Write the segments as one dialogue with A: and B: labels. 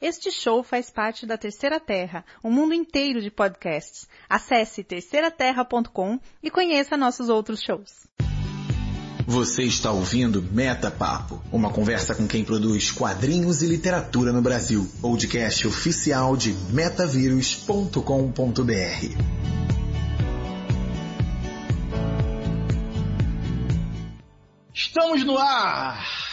A: Este show faz parte da Terceira Terra, um mundo inteiro de podcasts. Acesse terceiraterra.com e conheça nossos outros shows.
B: Você está ouvindo Meta Papo, uma conversa com quem produz quadrinhos e literatura no Brasil. Podcast oficial de metavírus.com.br.
C: Estamos no ar!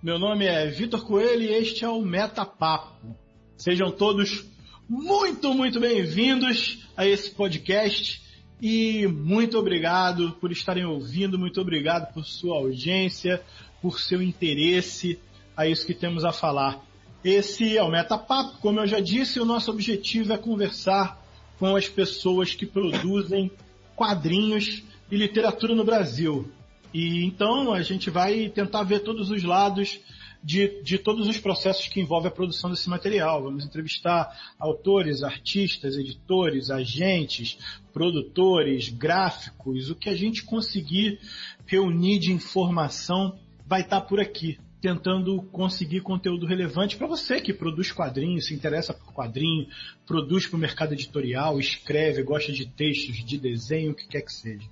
C: Meu nome é Vitor Coelho e este é o Metapapo. Sejam todos muito, muito bem-vindos a esse podcast e muito obrigado por estarem ouvindo, muito obrigado por sua audiência, por seu interesse a isso que temos a falar. Esse é o Metapapo, como eu já disse, o nosso objetivo é conversar com as pessoas que produzem quadrinhos e literatura no Brasil. E então a gente vai tentar ver todos os lados de, de todos os processos que envolvem a produção desse material. Vamos entrevistar autores, artistas, editores, agentes, produtores, gráficos, o que a gente conseguir reunir de informação vai estar por aqui tentando conseguir conteúdo relevante para você que produz quadrinhos, se interessa por quadrinho, produz para o mercado editorial, escreve, gosta de textos, de desenho, o que quer que seja.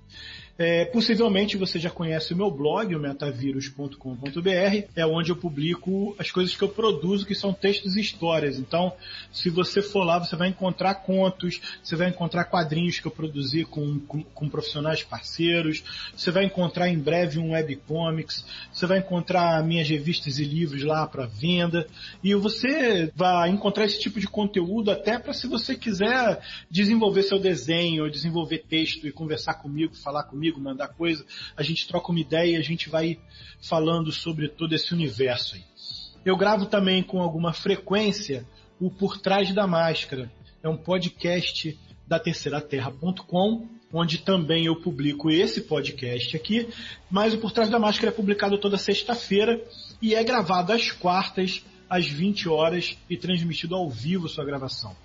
C: É, possivelmente você já conhece o meu blog, o metavírus.com.br, é onde eu publico as coisas que eu produzo, que são textos e histórias. Então, se você for lá, você vai encontrar contos, você vai encontrar quadrinhos que eu produzi com, com, com profissionais parceiros, você vai encontrar em breve um webcomics, você vai encontrar minhas revistas e livros lá para venda, e você vai encontrar esse tipo de conteúdo até para se você quiser desenvolver seu desenho, desenvolver texto e conversar comigo, falar comigo, comigo, mandar coisa, a gente troca uma ideia e a gente vai falando sobre todo esse universo aí. Eu gravo também com alguma frequência o Por Trás da Máscara. É um podcast da terceiraterra.com, onde também eu publico esse podcast aqui, mas o Por Trás da Máscara é publicado toda sexta-feira e é gravado às quartas, às 20 horas e transmitido ao vivo sua gravação.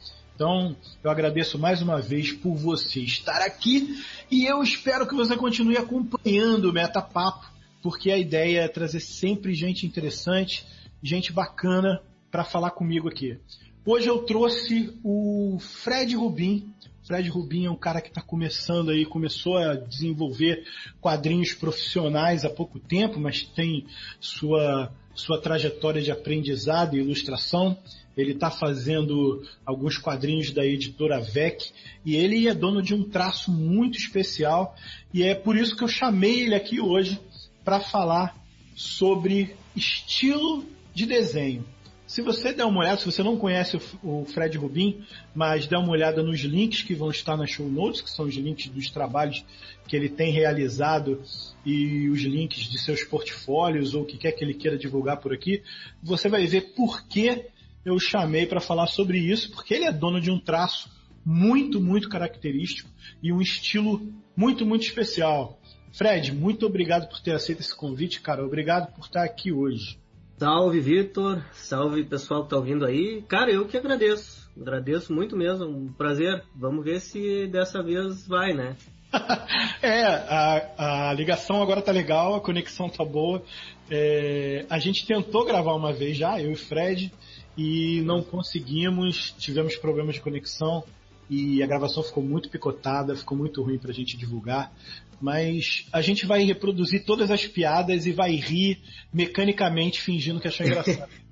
C: Então, eu agradeço mais uma vez por você estar aqui e eu espero que você continue acompanhando o Meta Papo, porque a ideia é trazer sempre gente interessante, gente bacana para falar comigo aqui. Hoje eu trouxe o Fred Rubin. Fred Rubin é um cara que está começando aí, começou a desenvolver quadrinhos profissionais há pouco tempo, mas tem sua, sua trajetória de aprendizado e ilustração. Ele está fazendo alguns quadrinhos da editora VEC e ele é dono de um traço muito especial e é por isso que eu chamei ele aqui hoje para falar sobre estilo de desenho. Se você der uma olhada, se você não conhece o Fred Rubin, mas der uma olhada nos links que vão estar nas show notes, que são os links dos trabalhos que ele tem realizado e os links de seus portfólios ou o que quer que ele queira divulgar por aqui, você vai ver por que eu chamei para falar sobre isso, porque ele é dono de um traço muito, muito característico e um estilo muito, muito especial. Fred, muito obrigado por ter aceito esse convite, cara. Obrigado por estar aqui hoje.
D: Salve, Vitor. Salve, pessoal que tá ouvindo aí. Cara, eu que agradeço. Agradeço muito mesmo. Um prazer. Vamos ver se dessa vez vai, né?
C: é, a, a ligação agora tá legal, a conexão tá boa. É, a gente tentou gravar uma vez já, eu e Fred e não conseguimos, tivemos problemas de conexão e a gravação ficou muito picotada, ficou muito ruim pra gente divulgar. Mas a gente vai reproduzir todas as piadas e vai rir mecanicamente fingindo que achou engraçado.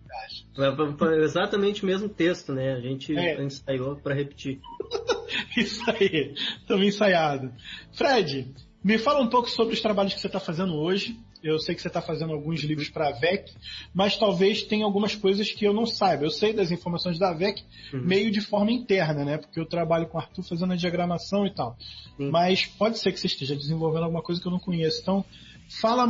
D: Exatamente o mesmo texto, né? A gente é. ensaiou para repetir.
C: Isso aí, estamos ensaiados. Fred, me fala um pouco sobre os trabalhos que você está fazendo hoje. Eu sei que você está fazendo alguns livros para a VEC, mas talvez tenha algumas coisas que eu não saiba. Eu sei das informações da VEC uhum. meio de forma interna, né? Porque eu trabalho com o Arthur fazendo a diagramação e tal. Uhum. Mas pode ser que você esteja desenvolvendo alguma coisa que eu não conheço. Então, fala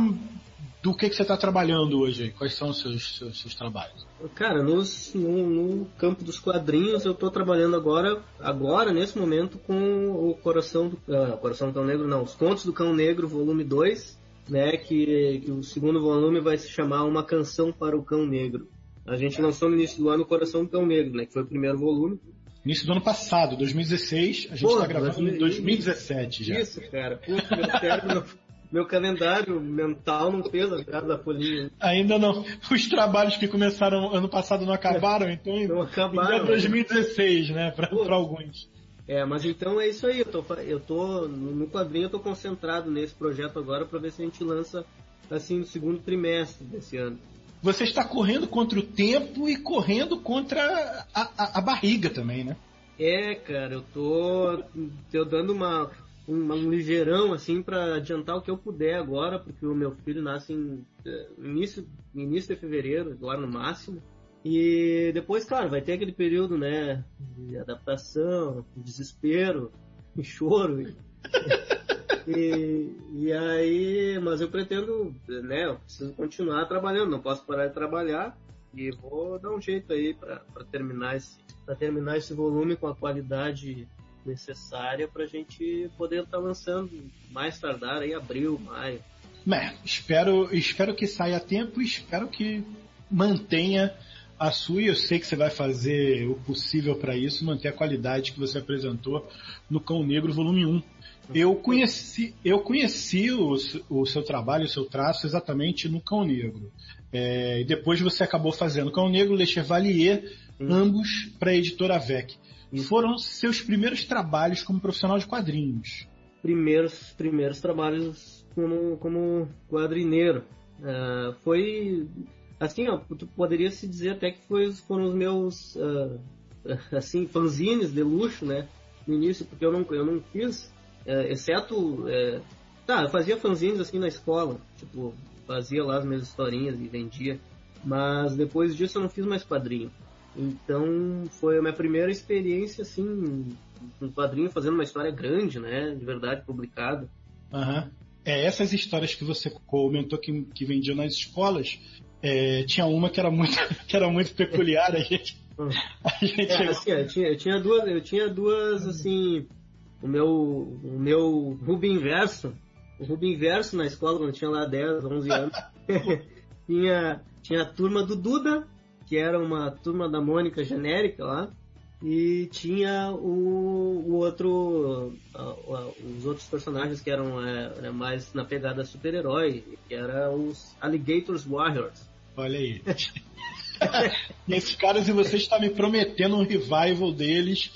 C: do que, que você está trabalhando hoje. Quais são os seus, seus, seus trabalhos?
D: Cara, nos, no, no, campo dos quadrinhos eu estou trabalhando agora, agora, nesse momento, com o Coração do, uh, Coração do Cão Negro, não, os Contos do Cão Negro, volume 2, né, que, que o segundo volume vai se chamar Uma Canção para o Cão Negro. A gente lançou no início do ano o Coração do Cão Negro, né, que foi o primeiro volume.
C: Início do ano passado, 2016, a gente está gravando em 2017 já.
D: Isso, cara. Pô, meu cérebro meu calendário mental não fez a da folhinha.
C: Ainda não. Os trabalhos que começaram ano passado não acabaram, então
D: não acabaram,
C: ainda é 2016, né, para alguns.
D: É, mas então é isso aí. Eu tô, eu tô no quadrinho, eu tô concentrado nesse projeto agora para ver se a gente lança assim no segundo trimestre desse ano.
C: Você está correndo contra o tempo e correndo contra a, a, a barriga também, né?
D: É, cara, eu tô, tô dando uma, um, um ligeirão assim para adiantar o que eu puder agora, porque o meu filho nasce em é, início, início de fevereiro, agora no máximo. E depois, claro, vai ter aquele período, né, de adaptação, de desespero, de choro. E, e aí, mas eu pretendo, né, eu preciso continuar trabalhando, não posso parar de trabalhar e vou dar um jeito aí para terminar esse para terminar esse volume com a qualidade necessária para a gente poder estar tá lançando mais tardar aí abril, maio.
C: Bem, espero espero que saia a tempo e espero que mantenha a sua, e eu sei que você vai fazer o possível para isso, manter a qualidade que você apresentou no Cão Negro Volume 1. Eu conheci, eu conheci o, o seu trabalho, o seu traço exatamente no Cão Negro. É, e depois você acabou fazendo Cão Negro, Le Chevalier, hum. ambos para a editora VEC. Isso. Foram seus primeiros trabalhos como profissional de quadrinhos.
D: Primeiros, primeiros trabalhos como, como quadrineiro. Uh, foi assim, ó, tu poderia se dizer até que foi, foram os meus uh, assim fanzines de luxo, né? No início, porque eu não, eu não fiz é, exceto. É, tá, eu fazia fanzines assim na escola, tipo, fazia lá as minhas historinhas e vendia. Mas depois disso eu não fiz mais quadrinho. Então foi a minha primeira experiência assim com quadrinho fazendo uma história grande, né? De verdade, publicada.
C: Uhum. É, essas histórias que você comentou que, que vendiam nas escolas, é, tinha uma que era muito, que era muito peculiar, a gente.
D: A gente é, assim, eu, tinha, eu tinha duas, eu tinha duas assim o meu, o meu Rubem Verso, o Rubem Verso na escola, quando tinha lá 10, 11 anos, tinha, tinha a turma do Duda, que era uma turma da Mônica genérica lá, e tinha o, o outro, os outros personagens que eram é, mais na pegada super-herói, que eram os Alligators Warriors.
C: Olha aí. esses caras, e você está me prometendo um revival deles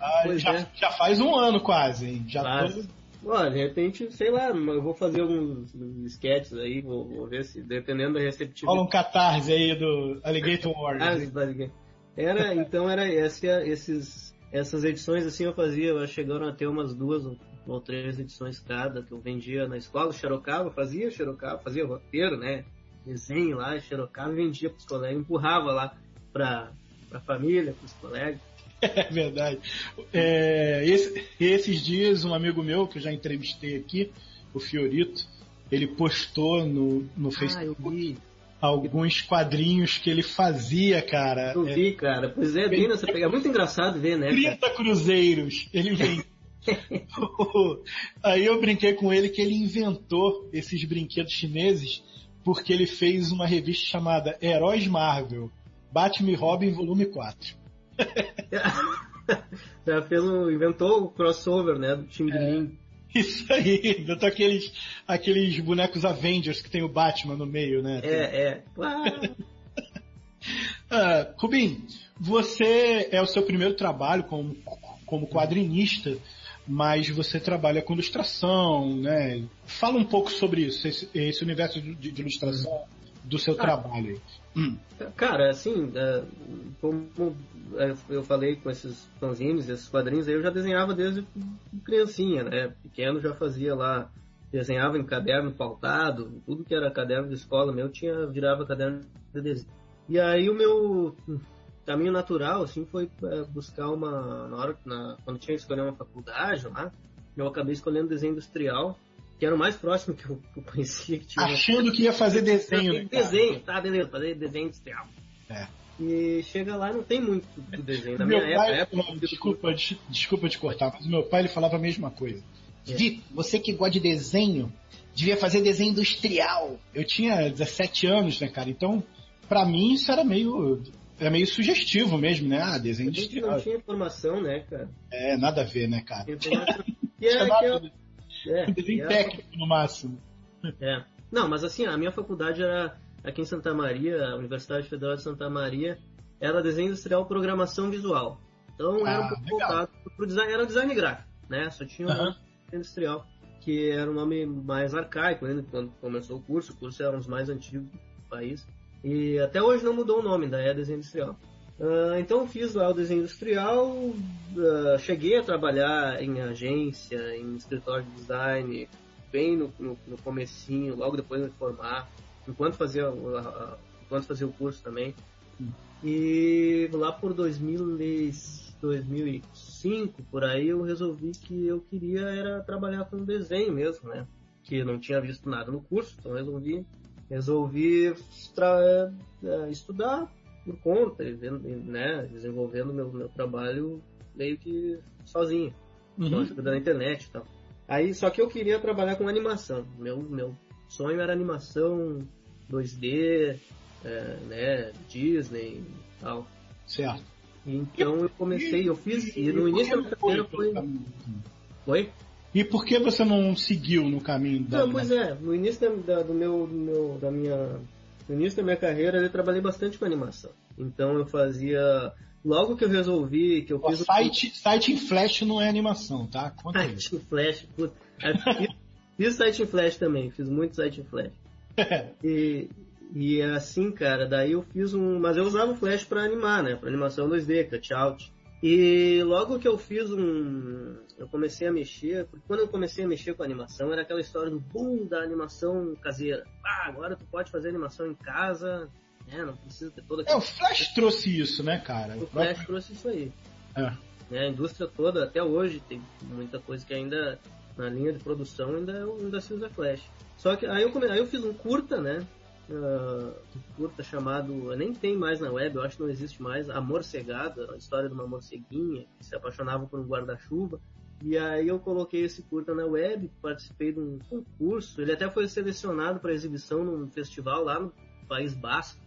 C: ah, já, é. já, faz um ano quase, hein? Já
D: Tô... Olha, de repente, sei lá, eu vou fazer alguns sketches aí, vou, vou ver se, dependendo da receptividade.
C: Rola um catarse aí do Alligator
D: ah, era, então era esse, esses, essas edições assim eu fazia, chegaram a ter umas duas ou três edições cada que eu vendia na escola, xerocava, fazia xerocava, fazia roteiro, né? Desenho lá, xerocava e vendia pros colegas, empurrava lá pra, pra família, pros colegas.
C: É verdade. É, esse, esses dias, um amigo meu, que eu já entrevistei aqui, o Fiorito, ele postou no, no ah, Facebook alguns quadrinhos que ele fazia, cara.
D: Eu vi, cara. Pois é, bem nessa pegada. É muito engraçado ver, né?
C: 30
D: cara?
C: cruzeiros. Ele vem. Aí eu brinquei com ele que ele inventou esses brinquedos chineses porque ele fez uma revista chamada Heróis Marvel, Batman e Robin, volume 4.
D: Já fez um, inventou o crossover, né, do time é, de Lin.
C: Isso aí, inventou aqueles, aqueles bonecos Avengers que tem o Batman no meio, né?
D: É, é.
C: ah, Rubim, você é o seu primeiro trabalho como, como quadrinista, mas você trabalha com ilustração, né? Fala um pouco sobre isso, esse, esse universo de, de ilustração do seu ah, trabalho.
D: Hum. Cara, assim, é, como é, eu falei com esses fanzines, esses quadrinhos, eu já desenhava desde criancinha, né? Pequeno já fazia lá, desenhava em caderno pautado, tudo que era caderno de escola meu tinha virava caderno de desenho. E aí o meu caminho natural, assim, foi é, buscar uma, na hora, na, quando tinha que escolher uma faculdade lá, eu acabei escolhendo desenho industrial, que era o mais próximo que eu, que eu conhecia. Que
C: tinha Achando que ia fazer desenho,
D: né? Desenho, tá, beleza, fazer desenho industrial. É. E chega lá não tem muito do desenho. Da
C: meu minha pai, época, não, desculpa, des, desculpa te cortar, mas o meu pai ele falava a mesma coisa. É. Vitor, você que gosta de desenho, devia fazer desenho industrial. Eu tinha 17 anos, né, cara? Então, para mim isso era meio é meio sugestivo mesmo, né? Ah, desenho industrial.
D: não tinha informação, né, cara?
C: É, nada a ver, né, cara?
D: É,
C: É, desenho técnico no máximo.
D: É. Não, mas assim, a minha faculdade era aqui em Santa Maria, a Universidade Federal de Santa Maria, era desenho industrial programação visual. Então era um ah, pouco voltado pro design, era design gráfico, né? Só tinha um uhum. nome industrial, que era um nome mais arcaico ainda quando começou o curso. O curso era um dos mais antigos do país. E até hoje não mudou o nome, da é desenho industrial. Uh, então fiz lá o desenho industrial, uh, cheguei a trabalhar em agência, em escritório de design, bem no, no, no comecinho, logo depois de me formar, enquanto fazia, uh, enquanto fazia o curso também. E lá por 2000, 2005, por aí, eu resolvi que eu queria era trabalhar com desenho mesmo, né? Que não tinha visto nada no curso, então resolvi, resolvi uh, estudar por conta, né? Desenvolvendo meu, meu trabalho meio que sozinho, uhum. da internet e tal. Aí, só que eu queria trabalhar com animação. Meu, meu sonho era animação 2D, é, né, Disney e tal.
C: Certo.
D: Então eu comecei, eu fiz, e no início da carreira foi. Oi?
C: E por que você não seguiu no caminho da.
D: Não, pois é, no início da, do meu, do meu, da minha. No início da minha carreira eu trabalhei bastante com animação. Então eu fazia. Logo que eu resolvi, que eu fiz.
C: O site, o... site em flash não é animação, tá?
D: Conta site em flash, puta. Fiz, fiz site em flash também, fiz muito site em flash. e, e assim, cara, daí eu fiz um. Mas eu usava o Flash para animar, né? Pra animação 2D, cutout. E logo que eu fiz um. Eu comecei a mexer, porque quando eu comecei a mexer com animação, era aquela história do boom da animação caseira. Ah, agora tu pode fazer animação em casa, né? Não precisa ter toda
C: É, o Flash trouxe isso, né, cara?
D: O, o Flash próprio... trouxe isso aí. É. é. A indústria toda, até hoje, tem muita coisa que ainda na linha de produção ainda, ainda se usa Flash. Só que aí eu, come... aí eu fiz um curta, né? uh, curta chamado, nem tem mais na web, eu acho que não existe mais, Amor Cegado, a história de uma morceguinha que se apaixonava por um guarda-chuva. E aí eu coloquei esse curta na web, participei de um concurso, ele até foi selecionado para exibição num festival lá no País Basco,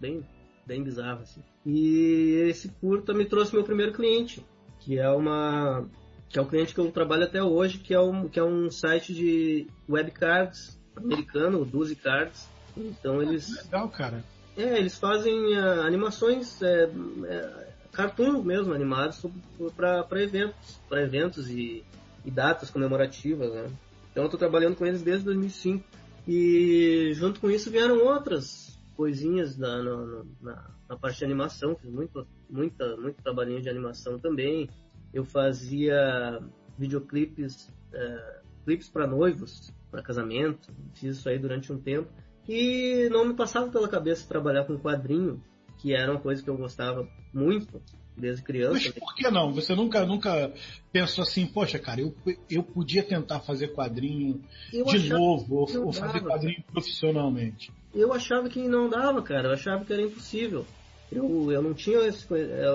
D: bem, bem bizarro assim. E esse curta me trouxe meu primeiro cliente, que é uma que é o cliente que eu trabalho até hoje, que é um, que é um site de webcards americano, o Duzi Cards, então eles.
C: Legal, cara.
D: É, eles fazem uh, animações, é, é, cartoon mesmo, animados para eventos, para eventos e, e, datas comemorativas, né? Então eu tô trabalhando com eles desde 2005. E junto com isso vieram outras coisinhas na, na, na, na parte de animação, fiz muito, muita, muito trabalhinho de animação também. Eu fazia videoclipes, é, clipes para noivos, para casamento, fiz isso aí durante um tempo. E não me passava pela cabeça trabalhar com quadrinho, que era uma coisa que eu gostava muito desde criança. Mas
C: por que não? Você nunca, nunca pensou assim, poxa, cara, eu, eu podia tentar fazer quadrinho eu de novo, ou, ou fazer quadrinho profissionalmente?
D: Eu achava que não dava, cara, eu achava que era impossível. Eu, eu não tinha esse,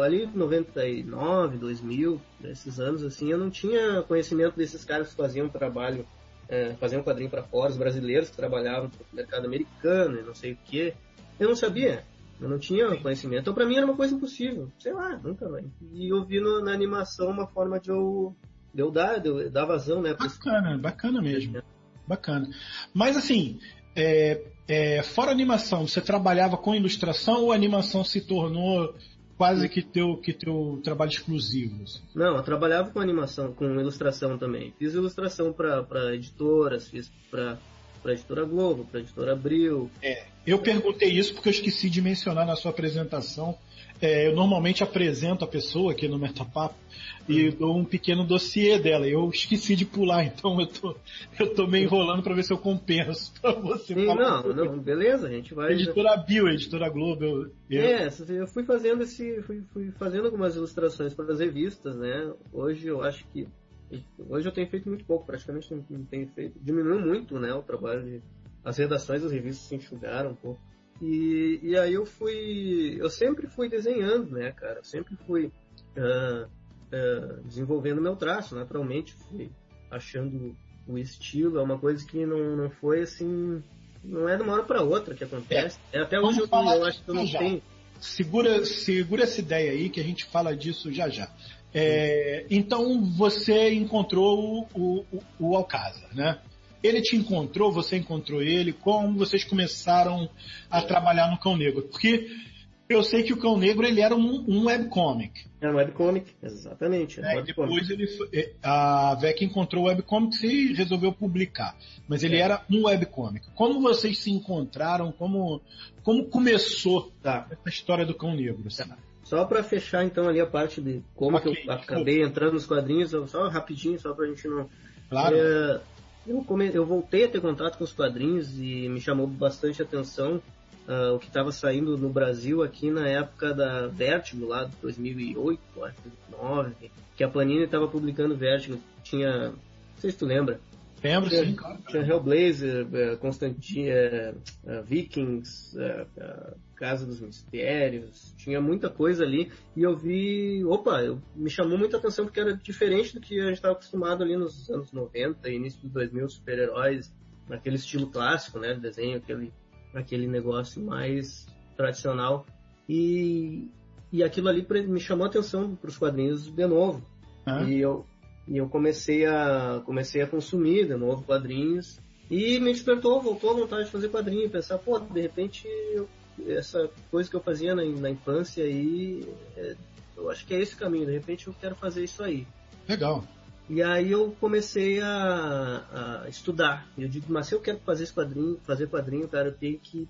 D: ali 99, 2000, esses anos assim, eu não tinha conhecimento desses caras que faziam trabalho é, fazer um quadrinho para fora, os brasileiros que trabalhavam no mercado americano e não sei o que. Eu não sabia, eu não tinha conhecimento. Então para mim era uma coisa impossível. Sei lá, nunca vai. E eu vi no, na animação uma forma de eu, de eu dar, de eu dar vazão, né?
C: Bacana, bacana mesmo. Bacana. Mas assim, é, é, fora animação, você trabalhava com ilustração ou a animação se tornou quase que teu, que teu trabalho exclusivo. Assim.
D: Não, eu trabalhava com animação, com ilustração também. Fiz ilustração para editoras, fiz para para editora Globo, para editora Abril.
C: É, eu perguntei isso porque eu esqueci de mencionar na sua apresentação é, eu normalmente apresento a pessoa aqui no Metapapo e uhum. dou um pequeno dossiê dela. Eu esqueci de pular, então eu tô, eu tô meio enrolando para ver se eu compenso pra você.
D: Sim, não, não, beleza, a gente vai.
C: Editora Bio, Editora Globo. Eu,
D: eu... É, eu fui fazendo esse. Fui, fui fazendo algumas ilustrações para as revistas, né? Hoje eu acho que. Hoje eu tenho feito muito pouco, praticamente não tenho feito. Diminuiu muito, né, o trabalho de. As redações das revistas se enxugaram um pouco. E, e aí eu fui. Eu sempre fui desenhando, né, cara? Eu sempre fui uh, uh, desenvolvendo meu traço, naturalmente. Fui achando o estilo. É uma coisa que não, não foi assim. Não é de uma hora para outra que acontece. É. Até hoje eu, eu acho que eu não tenho.
C: Segura, segura essa ideia aí que a gente fala disso já já. É, então você encontrou o, o, o Alcázar, né? Ele te encontrou, você encontrou ele, como vocês começaram a trabalhar no Cão Negro? Porque eu sei que o Cão Negro ele era um, um webcomic.
D: Era um webcomic, exatamente.
C: É, depois ele é, a VEC encontrou o webcomic e resolveu publicar. Mas ele é. era um webcomic. Como vocês se encontraram? Como, como começou tá. essa história do Cão Negro? Tá.
D: Só para fechar então ali a parte de como okay. que eu acabei entrando nos quadrinhos, só rapidinho, só pra gente não.
C: Claro.
D: É, eu, come... eu voltei a ter contato com os quadrinhos e me chamou bastante atenção uh, o que estava saindo no Brasil aqui na época da Vertigo, lá de 2008, acho, 2009, que a Panini estava publicando Vertigo. Tinha, não sei se tu lembra,
C: Lembro,
D: tinha,
C: sim, claro.
D: Tinha Hellblazer, uh, Constantine, uh, Vikings, uh, Casa dos Mistérios, tinha muita coisa ali e eu vi, opa, eu, me chamou muita atenção porque era diferente do que a gente estava acostumado ali nos anos 90, início dos 2000, super-heróis, naquele estilo clássico, né, desenho, aquele, aquele negócio mais tradicional e, e aquilo ali me chamou a atenção para os quadrinhos de novo. Ah. E eu, e eu comecei a, comecei a consumir de novo quadrinhos. E me despertou, voltou a vontade de fazer quadrinho, pensar, pô, de repente eu, essa coisa que eu fazia na, na infância aí, é, eu acho que é esse caminho, de repente eu quero fazer isso aí.
C: Legal.
D: E aí eu comecei a, a estudar. Eu digo, mas se eu quero fazer esse quadrinho, fazer quadrinho, cara, eu tenho que.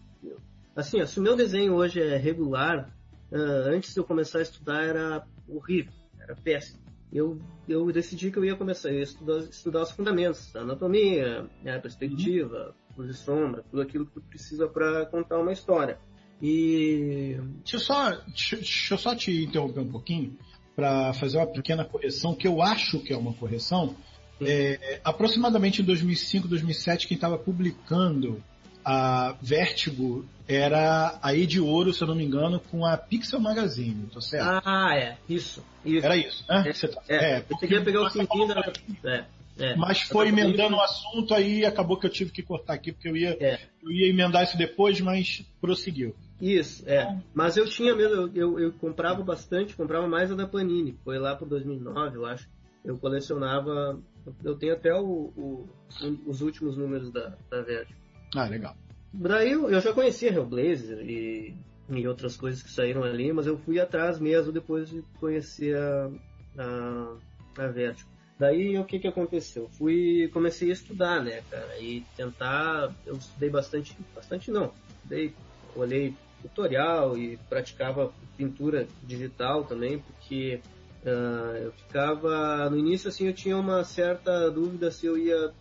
D: Assim, se o meu desenho hoje é regular, uh, antes de eu começar a estudar era horrível, era péssimo eu, eu decidi que eu ia começar a estudar, estudar os fundamentos, a anatomia, a perspectiva, luz e sombra, tudo aquilo que tu precisa para contar uma história. E.
C: Deixa eu só, deixa, deixa eu só te interromper um pouquinho para fazer uma pequena correção, que eu acho que é uma correção. É, aproximadamente em 2005, 2007, quem estava publicando a Vertigo era a de Ouro, se eu não me engano, com a Pixel Magazine, tô certo?
D: Ah, é, isso.
C: isso. Era isso, né?
D: É, tá... é, é eu pegar o quintinho da... É,
C: é. Mas foi emendando o assunto, aí acabou que eu tive que cortar aqui, porque eu ia, é. eu ia emendar isso depois, mas prosseguiu.
D: Isso, é. Mas eu tinha mesmo, eu, eu, eu, comprava bastante, comprava mais a da Panini. Foi lá pro 2009, eu acho. Eu colecionava, eu tenho até o, o os últimos números da, da Vertigo.
C: Ah, legal.
D: Daí eu, eu já conhecia Hellblazer e, e outras coisas que saíram ali, mas eu fui atrás mesmo depois de conhecer a, a, a Vertigo. Daí o que que aconteceu? Fui, comecei a estudar, né, cara, e tentar, eu estudei bastante, bastante não, estudei, olhei tutorial e praticava pintura digital também, porque uh, eu ficava, no início assim eu tinha uma certa dúvida se eu ia,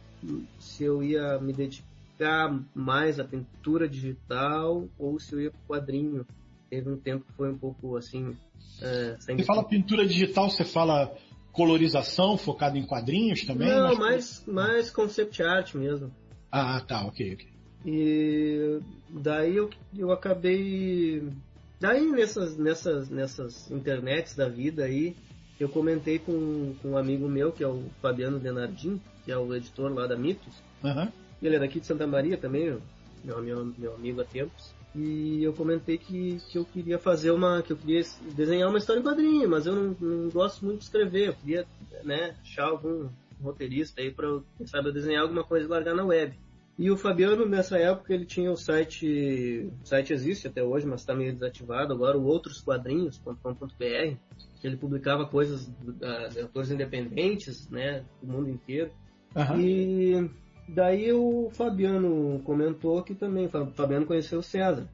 D: se eu ia me dedicar mais à pintura digital ou se eu ia pro quadrinho. Teve um tempo que foi um pouco assim.
C: É, você fala pintura digital, você fala colorização focada em quadrinhos também?
D: Não, mas... mais, mais concept art mesmo.
C: Ah, tá, ok, ok.
D: E daí eu, eu acabei. Daí nessas, nessas, nessas internets da vida aí, eu comentei com, com um amigo meu, que é o Fabiano Denardim, que é o editor lá da Mitos.
C: Uhum.
D: Ele é daqui de Santa Maria também, meu, meu, meu amigo há tempos. E eu comentei que, que eu queria fazer uma. que eu queria desenhar uma história em quadrinho, mas eu não, não gosto muito de escrever. Eu queria, né, achar algum roteirista aí pra, quem sabe, eu desenhar alguma coisa e largar na web. E o Fabiano, nessa época, ele tinha o site. O site existe até hoje, mas está meio desativado agora, o outrosquadrinhos.com.br, que ele publicava coisas de autores independentes, né, do mundo inteiro. Uhum. E Daí o Fabiano comentou que também, o Fabiano conheceu o César,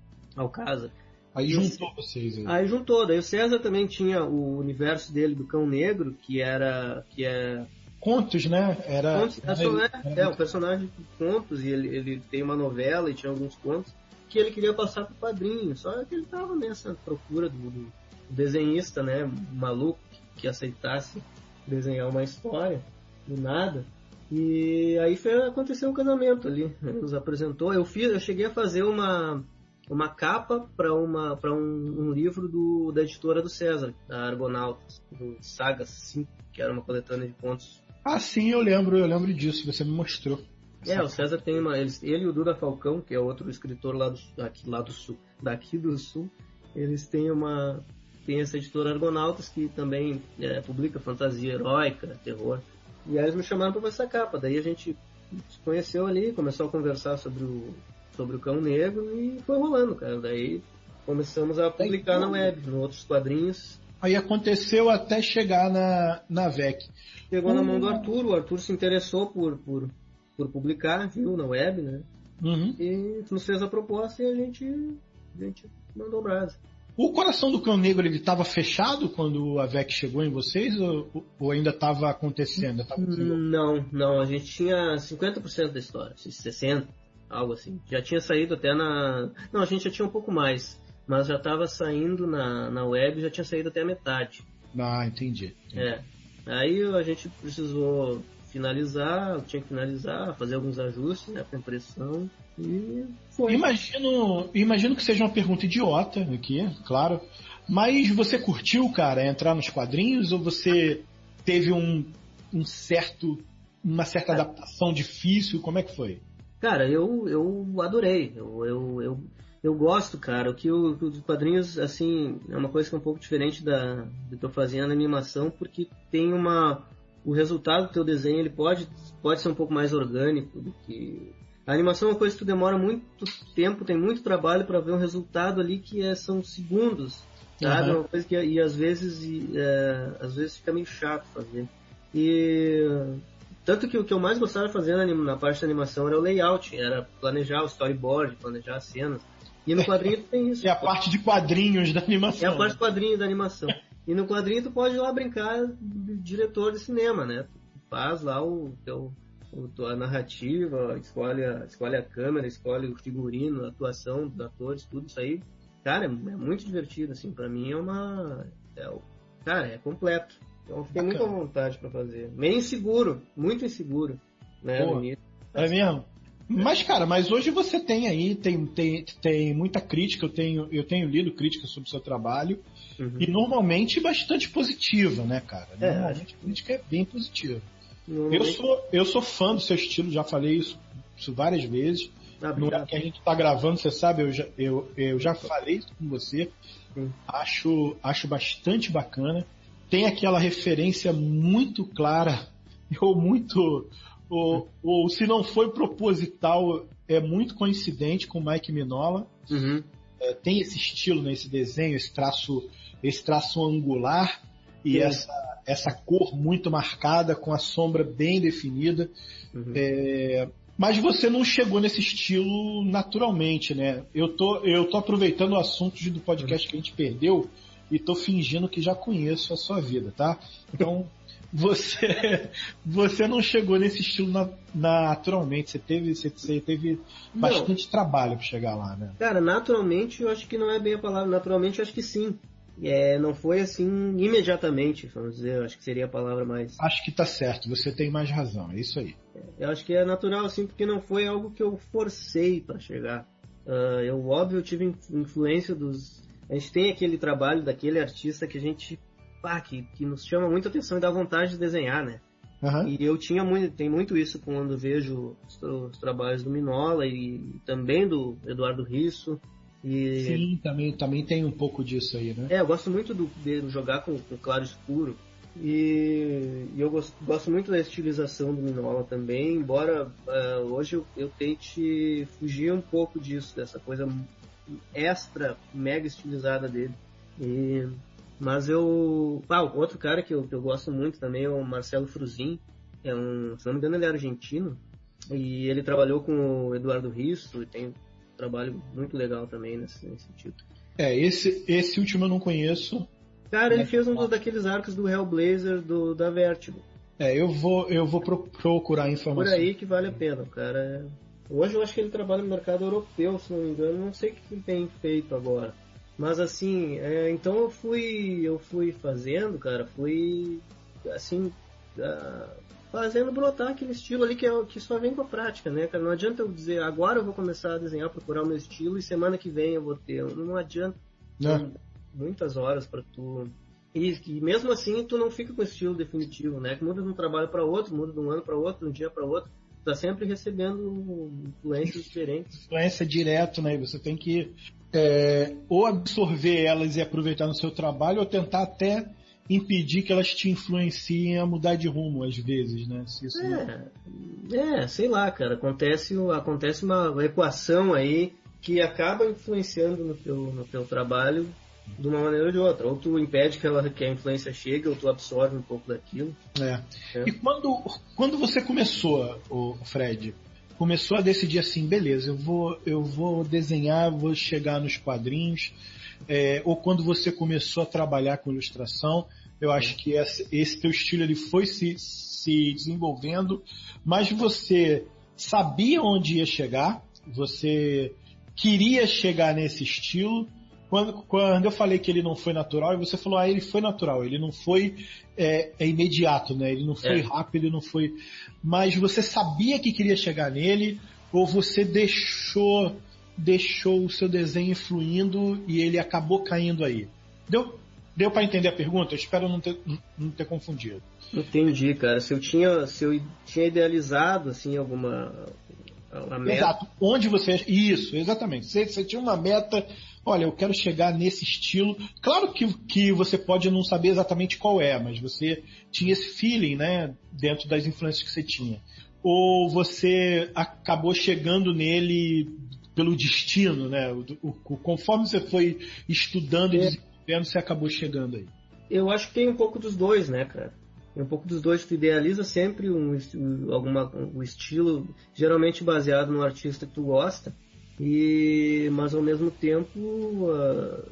D: casa.
C: Aí e juntou vocês. Aí.
D: aí juntou, daí o César também tinha o universo dele do Cão Negro, que era. que é.
C: Contos, né? Era. Contos,
D: é, é, é, um personagem de contos, e ele, ele tem uma novela e tinha alguns contos que ele queria passar pro padrinho. Só que ele tava nessa procura do, do desenhista, né? Maluco que, que aceitasse desenhar uma história do nada. E aí foi, aconteceu um casamento ali. Nos apresentou. Eu fiz, eu cheguei a fazer uma uma capa para uma para um, um, livro do da editora do César, da Argonautas, do Saga 5, que era uma coletânea de contos.
C: Ah, sim, eu lembro, eu lembro disso, você me mostrou.
D: É, o César tem uma. Ele, ele e o Duda Falcão, que é outro escritor lá do, aqui, lá do sul, daqui do sul, eles têm uma. tem essa editora Argonautas que também é, publica fantasia heróica, terror. E aí eles me chamaram para fazer essa capa. Daí a gente se conheceu ali, começou a conversar sobre o, sobre o Cão Negro e foi rolando, cara. Daí começamos a publicar na web, em outros quadrinhos.
C: Aí aconteceu até chegar na, na VEC.
D: Chegou na mão do Arthur, o Arthur se interessou por, por, por publicar, viu, na web, né?
C: Uhum.
D: E nos fez a proposta e a gente, a gente mandou brasa.
C: O coração do Cão Negro ele estava fechado quando a VEC chegou em vocês ou, ou ainda estava acontecendo? Tava
D: não, não, a gente tinha 50% da história, 60%, algo assim. Já tinha saído até na. Não, a gente já tinha um pouco mais, mas já estava saindo na, na web, já tinha saído até a metade.
C: Ah, entendi. entendi.
D: É. Aí a gente precisou finalizar, tinha que finalizar, fazer alguns ajustes né, para impressão e foi.
C: Imagino, imagino que seja uma pergunta idiota aqui, claro. Mas você curtiu, cara, entrar nos quadrinhos ou você teve um, um certo, uma certa adaptação difícil? Como é que foi?
D: Cara, eu, eu adorei. Eu, eu, eu, eu gosto, cara. O que os quadrinhos, assim, é uma coisa que é um pouco diferente da do que eu fazia na animação, porque tem uma. O resultado do teu desenho ele pode, pode ser um pouco mais orgânico do que a animação é uma coisa que tu demora muito tempo, tem muito trabalho para ver um resultado ali que é, são segundos, sabe? Uhum. É uma coisa que e às vezes e, é, às vezes fica meio chato fazer. E tanto que o que eu mais gostava de fazer na, na parte da animação era o layout, era planejar o storyboard, planejar as cenas. E no quadrinho tem isso.
C: É a parte de quadrinhos da animação.
D: É a parte de quadrinhos da animação. E no quadrinho tu pode ir lá brincar de diretor de cinema, né? Tu faz lá o teu a narrativa, escolhe a, escolhe a câmera, escolhe o figurino, a atuação dos atores, tudo isso aí. Cara, é, é muito divertido, assim, para mim é uma. É, cara, é completo. Então fiquei muito à vontade para fazer. Meio inseguro, muito inseguro, né?
C: É mesmo? Mas, cara, mas hoje você tem aí, tem, tem, tem muita crítica, eu tenho, eu tenho lido críticas sobre o seu trabalho, uhum. e normalmente bastante positiva, né, cara? É, normalmente a crítica é bem positiva. Eu sou, eu sou fã do seu estilo, já falei isso, isso várias vezes. Ah, no que a gente está gravando, você sabe, eu já, eu, eu já falei isso com você. Acho, acho bastante bacana. Tem aquela referência muito clara, ou muito. Ou, ou se não foi proposital, é muito coincidente com o Mike Minola.
D: Uhum.
C: É, tem esse estilo nesse desenho, esse traço, esse traço angular e essa, essa cor muito marcada, com a sombra bem definida. Uhum. É, mas você não chegou nesse estilo naturalmente, né? Eu tô, eu tô aproveitando o assunto do podcast uhum. que a gente perdeu e tô fingindo que já conheço a sua vida, tá? Então, você, você não chegou nesse estilo na, naturalmente. Você teve, você, você teve bastante não. trabalho para chegar lá, né?
D: Cara, naturalmente eu acho que não é bem a palavra. Naturalmente eu acho que sim. É, não foi assim imediatamente, vamos dizer, eu acho que seria a palavra mais.
C: Acho que tá certo, você tem mais razão, é isso aí.
D: Eu acho que é natural assim, porque não foi algo que eu forcei para chegar. Uh, eu, óbvio, tive influência dos. A gente tem aquele trabalho daquele artista que a gente. Pá, que, que nos chama muita atenção e dá vontade de desenhar, né? Uhum. E eu tinha muito, tem muito isso quando vejo os, os trabalhos do Minola e, também do Eduardo Risso.
C: E... Sim, também, também tem um pouco disso aí, né?
D: É, eu gosto muito do, de jogar com, com claro escuro. E, e eu gosto, gosto, muito da estilização do Minola também, embora uh, hoje eu, eu, tente fugir um pouco disso, dessa coisa extra, mega estilizada dele. E, mas eu. Ah, outro cara que eu, que eu gosto muito também é o Marcelo Fruzin. É um, se não me engano, ele é argentino. E ele trabalhou com o Eduardo Risto, e tem trabalho muito legal também nesse, nesse sentido.
C: É, esse, esse último eu não conheço.
D: Cara, ele fez um dos, daqueles arcos do Hellblazer do, da Vertigo.
C: É, eu vou, eu vou pro, procurar informação.
D: Por aí que vale a pena, cara. Hoje eu acho que ele trabalha no mercado europeu, se não me engano, não sei o que ele tem feito agora. Mas assim, é, então eu fui, eu fui fazendo, cara, fui assim, uh, fazendo brotar aquele estilo ali que, é, que só vem com a prática, né, cara? Não adianta eu dizer, agora eu vou começar a desenhar, procurar o meu estilo e semana que vem eu vou ter. Não adianta. Não. Muitas horas para tu. E, e, mesmo assim tu não fica com o estilo definitivo, né? Que muda de um trabalho para outro, muda de um ano para outro, de um dia para outro. Tá sempre recebendo influências diferentes.
C: Influência direto, né? Você tem que é, ou absorver elas e aproveitar no seu trabalho, ou tentar até impedir que elas te influenciem a mudar de rumo às vezes, né? Se isso
D: é, é, sei lá, cara, acontece, acontece uma equação aí que acaba influenciando no teu, no teu trabalho de uma maneira ou de outra. Ou tu impede que, ela, que a influência chegue, ou tu absorve um pouco daquilo.
C: É. é. E quando, quando você começou, o Fred, começou a decidir assim, beleza, eu vou, eu vou desenhar, vou chegar nos quadrinhos, é, ou quando você começou a trabalhar com ilustração, eu acho que esse, esse teu estilo ele foi se, se desenvolvendo, mas você sabia onde ia chegar, você queria chegar nesse estilo, quando, quando eu falei que ele não foi natural, você falou, ah, ele foi natural, ele não foi é, é imediato, né? Ele não foi é. rápido, ele não foi. Mas você sabia que queria chegar nele, ou você deixou deixou o seu desenho fluindo e ele acabou caindo aí? Deu, deu para entender a pergunta? Eu espero não ter, não ter confundido.
D: Entendi, cara. Se eu tinha, se eu tinha idealizado assim alguma uma meta.
C: Exato. Onde você isso, exatamente. Você, você tinha uma meta olha, eu quero chegar nesse estilo. Claro que, que você pode não saber exatamente qual é, mas você tinha esse feeling, né, dentro das influências que você tinha. Ou você acabou chegando nele pelo destino, né? O, o, conforme você foi estudando é. e desenvolvendo, você acabou chegando aí.
D: Eu acho que tem um pouco dos dois, né, cara? Tem um pouco dos dois. Tu idealiza sempre um, alguma, um estilo, geralmente baseado no artista que tu gosta e mas ao mesmo tempo uh,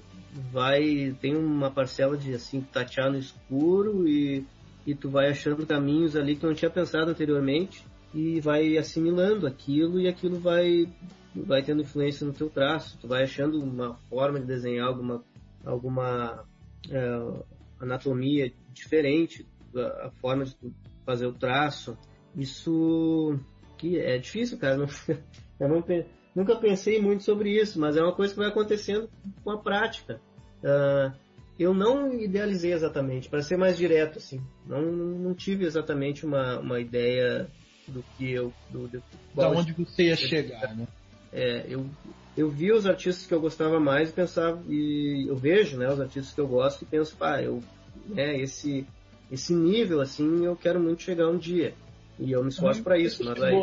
D: vai tem uma parcela de assim tatear no escuro e, e tu vai achando caminhos ali que não tinha pensado anteriormente e vai assimilando aquilo e aquilo vai vai tendo influência no teu traço. Tu vai achando uma forma de desenhar alguma alguma uh, anatomia diferente a, a forma de fazer o traço. Isso que é difícil cara não, eu não Nunca pensei muito sobre isso, mas é uma coisa que vai acontecendo com a prática. Uh, eu não idealizei exatamente, para ser mais direto, assim. Não, não tive exatamente uma, uma ideia do que eu. Do, do,
C: da onde você ia chegar, né?
D: É, eu, eu vi os artistas que eu gostava mais e pensava, e eu vejo, né, os artistas que eu gosto e penso, pá, eu, né, esse, esse nível, assim, eu quero muito chegar um dia. E eu me esforço para isso, mas aí...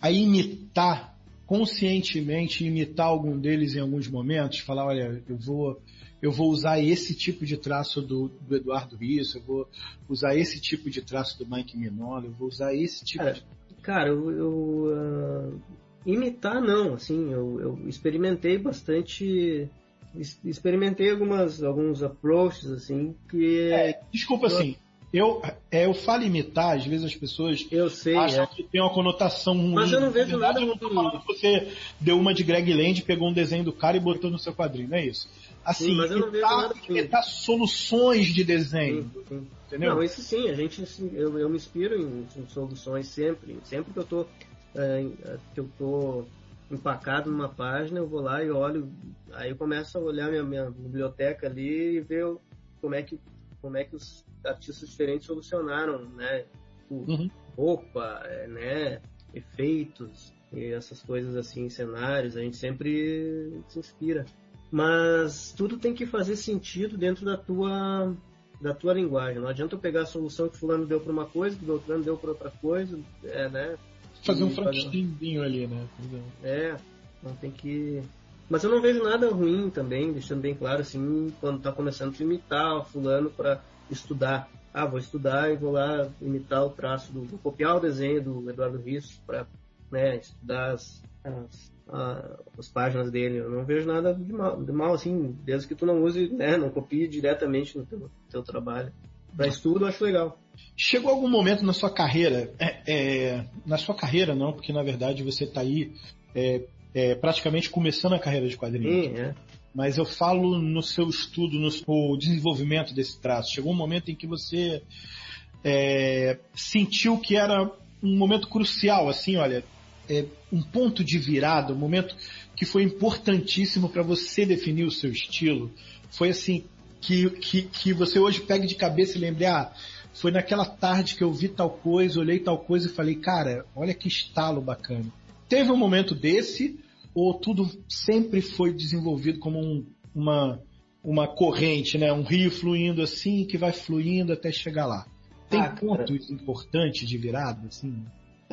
C: A imitar conscientemente imitar algum deles em alguns momentos, falar, olha, eu vou eu vou usar esse tipo de traço do, do Eduardo Risso, eu vou usar esse tipo de traço do Mike Minola, eu vou usar esse tipo
D: cara,
C: de...
D: Cara, eu, eu uh, imitar não, assim, eu, eu experimentei bastante experimentei algumas alguns approaches assim que
C: é, desculpa eu, assim eu, é, eu falo imitar, às vezes as pessoas
D: eu sei,
C: acham
D: é.
C: que tem uma conotação ruim.
D: Mas eu não vejo verdade, nada. Eu não
C: tô falando que você deu uma de Greg Land, pegou um desenho do cara e botou no seu quadrinho, não é isso. Assim, sim,
D: mas eu não vejo nada
C: imitar soluções de desenho. Sim, sim. Entendeu?
D: Não, isso sim, a gente, eu, eu me inspiro em, em soluções sempre. Sempre que eu tô, é, que eu tô empacado numa página, eu vou lá e olho, aí eu começo a olhar minha, minha biblioteca ali e ver como é que, como é que os artistas diferentes solucionaram, né? Uhum. Roupa, é, né? Efeitos e essas coisas assim, cenários, a gente sempre se inspira. Mas tudo tem que fazer sentido dentro da tua da tua linguagem. Não adianta eu pegar a solução que fulano deu para uma coisa, que o Beltrano deu para outra coisa, é, né?
C: Fazer um Frankensteinzinho ali, né?
D: É, não tem que mas eu não vejo nada ruim também, deixando bem claro assim, quando tá começando a imitar fulano para estudar. Ah, vou estudar e vou lá imitar o traço do. Vou copiar o desenho do Eduardo Risso para né, estudar as, as, as, páginas dele. Eu não vejo nada de mal, de mal assim, desde que tu não use, né, não copie diretamente no teu, teu trabalho. Para estudo, eu acho legal.
C: Chegou algum momento na sua carreira, é, é, na sua carreira não, porque na verdade você está aí é, é, praticamente começando a carreira de quadrinhos.
D: Sim, é
C: mas eu falo no seu estudo, no seu desenvolvimento desse traço. Chegou um momento em que você é, sentiu que era um momento crucial, assim, olha, é, um ponto de virada, um momento que foi importantíssimo para você definir o seu estilo. Foi assim, que, que, que você hoje pega de cabeça e lembre, ah, foi naquela tarde que eu vi tal coisa, olhei tal coisa e falei, cara, olha que estalo bacana. Teve um momento desse, ou tudo sempre foi desenvolvido como um, uma, uma corrente, né? Um rio fluindo assim, que vai fluindo até chegar lá. Tem
D: Ah,
C: pontos importantes de virada, assim?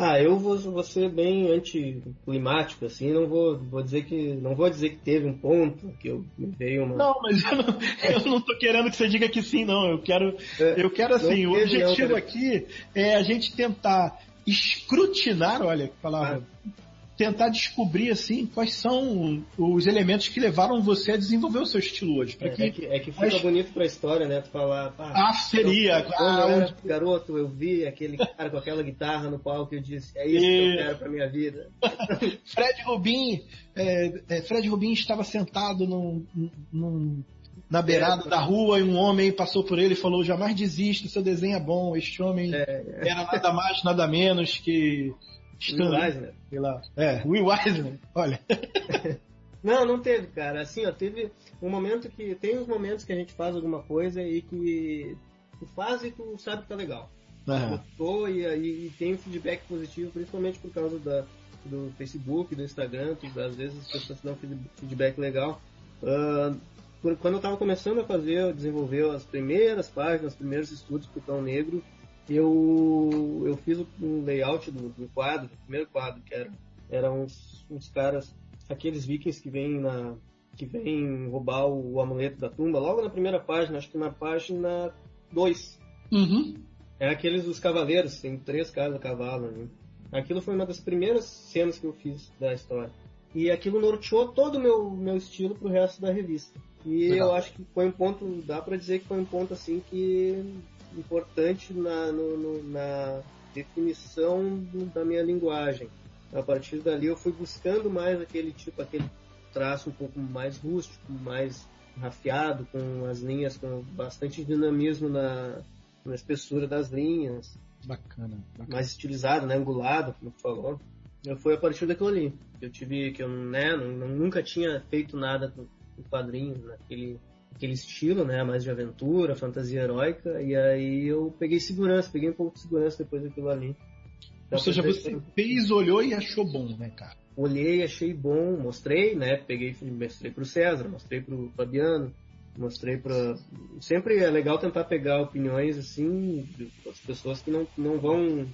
D: Ah, eu vou, vou ser bem anticlimático, assim, não vou, vou dizer que. Não vou dizer que teve um ponto, que eu veio uma.
C: Não, mas eu não, eu não tô querendo que você diga que sim, não. Eu quero,
D: É,
C: eu quero assim,
D: não
C: o
D: não,
C: objetivo
D: cara.
C: aqui é a gente tentar escrutinar, olha que palavra,
D: Ah.
C: Tentar descobrir assim quais são os elementos que levaram você a desenvolver o seu estilo hoje.
D: É,
C: que
D: é que, é que fica
C: Mas-
D: bonito pra história, né? Tu falar, pá,
C: Ah, seria.
D: Quando
C: Ah,
D: eu era garoto, eu vi aquele cara com aquela guitarra no palco e eu disse, é isso que eu
C: E-
D: quero pra minha vida.
C: Fred Rubin, é, é, Fred Rubin estava sentado num- num- na beirada
D: É.
C: da rua e um homem passou por ele e falou: jamais desista, seu desenho é bom. Este homem era nada mais, nada menos que Lee,
D: Eisner.
C: sei lá. É, Will Eisner. Olha.
D: Não, não teve, cara. Assim, ó, teve um momento que. Tem uns momentos que a gente faz alguma coisa e que tu faz e tu sabe que tá legal. Gostou e, e, e tem um feedback positivo, principalmente por causa da, do Facebook, do Instagram, tu, às vezes as pessoas dão feed- feedback legal. Ah, por- quando eu tava começando a fazer, desenvolver as primeiras páginas, os primeiros estudos pro Cão Negro, eu, eu fiz um layout do, do quadro, do primeiro quadro, que era, era uns, uns caras, aqueles vikings que vêm na que vêm roubar o, o amuleto da tumba, logo na primeira página, acho que na página 2.
C: Uhum.
D: É aqueles dos cavaleiros, tem três caras a cavalo. Né? Aquilo foi uma das primeiras cenas que eu fiz da história. E aquilo norteou todo o meu, meu estilo pro resto da revista. E
C: Legal.
D: eu acho que foi um ponto, dá pra dizer que foi um ponto assim que importante na, no- no- na definição da minha linguagem. A partir dali eu fui buscando mais aquele tipo, aquele traço um pouco mais rústico, mais rafiado, com as linhas com bastante dinamismo na, na espessura das linhas,
C: Bacana. bacana.
D: mais estilizado, né, angulado, como tu falou. Eu fui a partir daquilo ali. Eu tive que eu, né, nunca tinha feito nada com, com quadrinhos naquele aquele estilo, né, mais de aventura, fantasia heróica, e aí eu peguei segurança, peguei um pouco de segurança depois daquilo ali. Dá
C: Ou seja, você fez, olhou e achou bom, né, cara?
D: olhei, achei bom, mostrei, né? Peguei, mostrei pro César, mostrei pro Fabiano, mostrei para sempre é legal tentar pegar opiniões assim das pessoas que não, não vão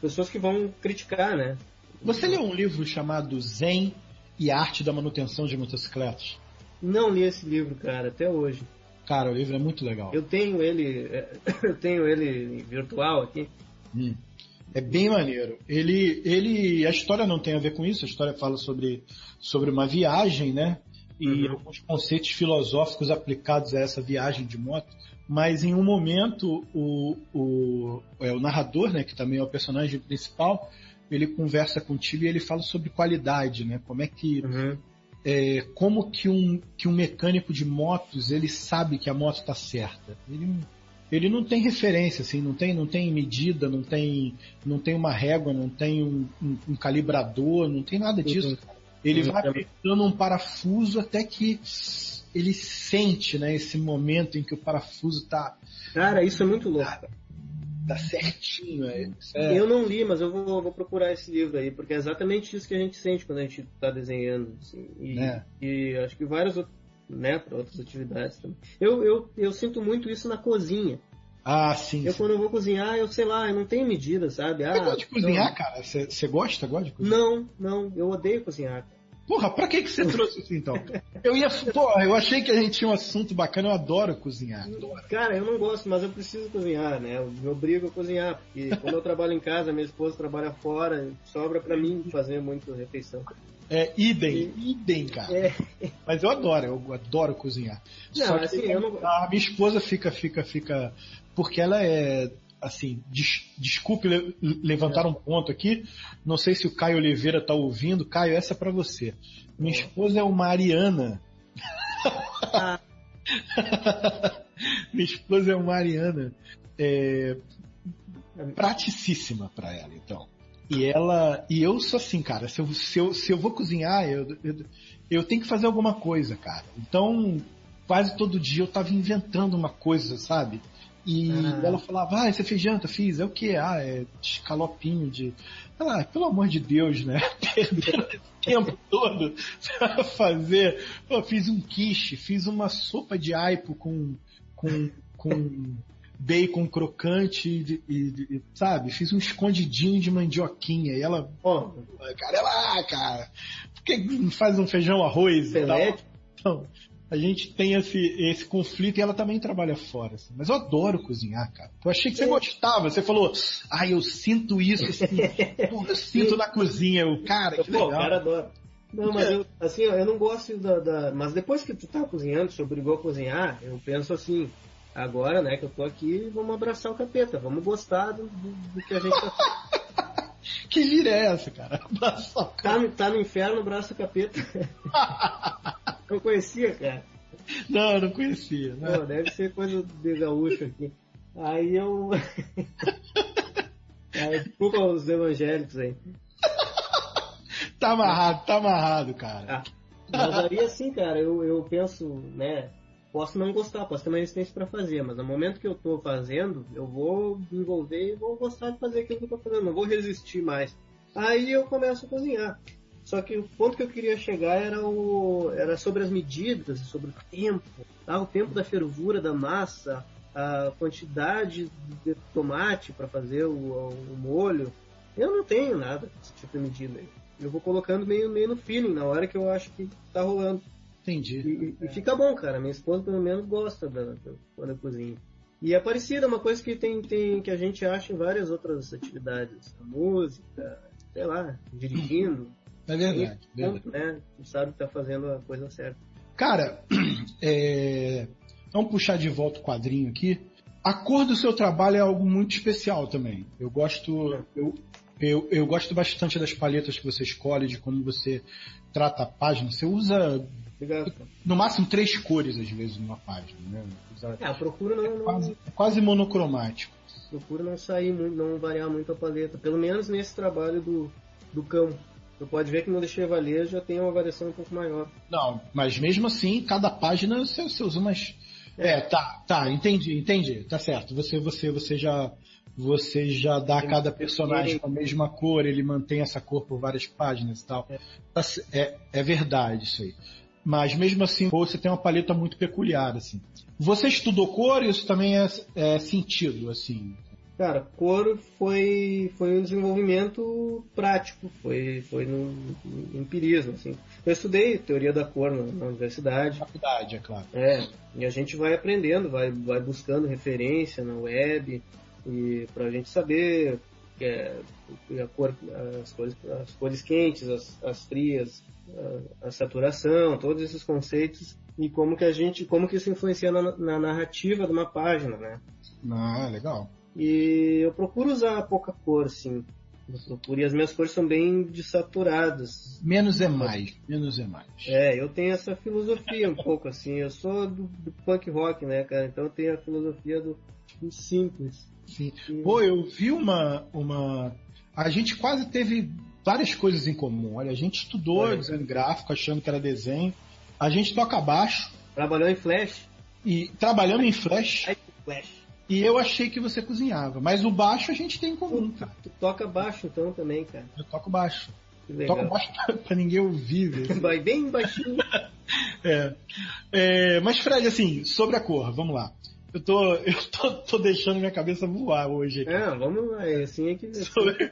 D: pessoas que vão criticar, né?
C: Você leu um livro chamado Zen e a Arte da Manutenção de Motocicletas?
D: Não li esse livro, cara, até hoje.
C: Cara, o livro é muito legal.
D: Eu tenho ele, é, eu tenho ele virtual aqui.
C: Hum. É bem maneiro. Ele, ele, a história não tem a ver com isso. A história fala sobre, sobre uma viagem, né? E
D: Uhum.
C: alguns conceitos filosóficos aplicados a essa viagem de moto. Mas em um momento, o, o, é, o narrador, né, que também é o personagem principal, ele conversa contigo e ele fala sobre qualidade, né? Como é que
D: Uhum.
C: É, como que um, que um mecânico de motos ele sabe que a moto está certa. Ele, ele não tem referência, assim, não tem, não tem medida, não tem, não tem uma régua, não tem um, um- um calibrador, não tem nada disso.
D: Uhum.
C: cara. Ele
D: Uhum.
C: vai apertando um parafuso até que ele sente, né, esse momento em que o parafuso tá,
D: Cara, isso é muito louco.
C: Tá certinho. É, é,
D: Eu não li, mas eu vou, vou procurar esse livro aí, porque é exatamente isso que a gente sente quando a gente está desenhando. Assim, e,
C: É.
D: e acho que várias outras, né, para outras atividades também. Eu, eu, eu sinto muito isso na cozinha.
C: Ah, sim.
D: Eu
C: sim.
D: quando eu vou cozinhar, eu sei lá, eu não tenho medida, sabe?
C: Você
D: Ah,
C: gosta de cozinhar, cara? Você você gosta? Gosta de cozinhar?
D: Não, não, eu odeio cozinhar.
C: Porra, pra que, que você trouxe isso então? Eu ia. Porra, eu achei que a gente tinha um assunto bacana, eu adoro cozinhar. Adoro.
D: Cara, eu não gosto, mas eu preciso cozinhar, né? Eu me obrigo a cozinhar, porque quando eu trabalho em casa, minha esposa trabalha fora, sobra pra mim fazer muito refeição.
C: É, idem, idem, cara.
D: É.
C: Mas eu adoro, eu adoro cozinhar.
D: Não,
C: Só que
D: assim, eu não-
C: a minha esposa fica, fica, fica. Porque ela é. Assim, des- desculpe le- levantar um ponto aqui. Não sei se o Caio Oliveira tá ouvindo. Caio, essa é pra você. Minha esposa é uma ariana.
D: Ah,
C: Minha esposa é uma ariana. É, praticíssima pra ela, então. E ela. E eu sou assim, cara. Se eu, se eu, se eu vou cozinhar, eu, eu, eu tenho que fazer alguma coisa, cara. Então, quase todo dia eu tava inventando uma coisa, sabe? E ah. ela falava, ah, você fez janta? Fiz. É o que? Ah, é escalopinho de. Ah, pelo amor de Deus, né? Perdendo esse tempo todo pra fazer. Pô, fiz um quiche, fiz uma sopa de aipo com, com, com bacon crocante e, e, e, sabe? Fiz um escondidinho de mandioquinha. E ela, pô, cara, ela, ah, cara, por que faz um feijão arroz Pelé? e tal? Então, a gente tem esse, esse conflito e ela também trabalha fora. Assim. Mas eu adoro cozinhar, cara. Eu achei que você gostava. Você falou, ai, ah, eu sinto isso, assim, eu sinto na cozinha. O cara, que Pô, legal.
D: O cara adora. Não, mas eu, assim, eu não gosto da, da, Mas depois que tu tá cozinhando, te obrigou a cozinhar, eu penso assim, agora, né, que eu tô aqui, vamos abraçar o capeta, vamos gostar do, do, do que a gente tá
C: Que gira é essa, cara? Abraçar o
D: capeta. Tá, tá no inferno, abraça o capeta. Não conhecia, cara?
C: Não, não conhecia.
D: Não. Pô, deve ser coisa de gaúcho aqui. Aí eu. aí, desculpa os evangélicos aí.
C: tá amarrado, tá amarrado, cara. Ah,
D: mas aí assim, cara, eu, eu penso, né? Posso não gostar, posso ter uma resistência para fazer, mas no momento que eu tô fazendo, eu vou me envolver e vou gostar de fazer aquilo que eu tô fazendo, não vou resistir mais. Aí eu começo a cozinhar. Só que o ponto que eu queria chegar era, o, era sobre as medidas, sobre o tempo, tá? o tempo da fervura da massa, a quantidade de tomate para fazer o, o, molho. Eu não tenho nada desse tipo de medida. Eu vou colocando meio, meio no feeling, na hora que eu acho que tá rolando.
C: Entendi.
D: E, e fica bom, cara. Minha esposa pelo menos gosta da, da, quando eu cozinho. E é parecida, é uma coisa que tem, tem que a gente acha em várias outras atividades. A música, sei lá, dirigindo.
C: É verdade. E, verdade.
D: Né, sabe que tá fazendo a coisa certa.
C: Cara, é... vamos puxar de volta o quadrinho aqui. A cor do seu trabalho é algo muito especial também. Eu gosto, eu, eu, eu gosto bastante das palhetas que você escolhe, de como você trata a página. Você usa no máximo três cores às vezes numa página, né?
D: Usa... É, procura não,
C: é quase, é quase monocromático.
D: Procura não sair muito, não variar muito a paleta. Pelo menos nesse trabalho do, do cão. Tu pode ver que no Chevalier já tem uma variação um pouco maior.
C: Não, mas mesmo assim, cada página você, você usa umas. É. é, tá, tá, entendi, entendi, tá certo. Você, você, você já, você já dá a cada personagem com a mesma cor, ele mantém essa cor por várias páginas e tal. É, tá é, é verdade isso aí. Mas mesmo assim, você tem uma paleta muito peculiar, assim. Você estudou cor e isso também é, é sentido, assim.
D: Cara, cor foi, foi um desenvolvimento prático, foi, foi no, no empirismo, assim. Eu estudei teoria da cor na, na universidade.
C: Faculdade, é claro.
D: É, e a gente vai aprendendo, vai, vai buscando referência na web, e pra gente saber que é, a cor, as, cores, as cores quentes, as, as frias, a, a, saturação, todos esses conceitos e como que a gente, como que isso influencia na, na narrativa de uma página, né?
C: Ah, legal.
D: E eu procuro usar pouca cor, sim. Procuro, e as minhas cores são bem desaturadas.
C: Menos é mais, menos é mais.
D: É, eu tenho essa filosofia um pouco, assim. Eu sou do, do, punk rock, né, cara? Então eu tenho a filosofia do, do simples.
C: Sim. E... Pô, eu vi uma, uma. A gente quase teve várias coisas em comum. Olha, a gente estudou Olha. design gráfico achando que era desenho. A gente toca baixo.
D: Trabalhou em Flash.
C: E trabalhando em Flash.
D: Flash.
C: E eu achei que você cozinhava. Mas o baixo a gente tem em comum, cara.
D: Tu toca baixo então também, cara.
C: Eu toco baixo. Toco baixo pra, pra ninguém ouvir.
D: Vai bem baixinho.
C: é. é. Mas, Fred, assim, sobre a cor, vamos lá. Eu tô, eu tô, tô deixando minha cabeça voar hoje. Aqui.
D: É, vamos lá. É assim é que
C: sobre...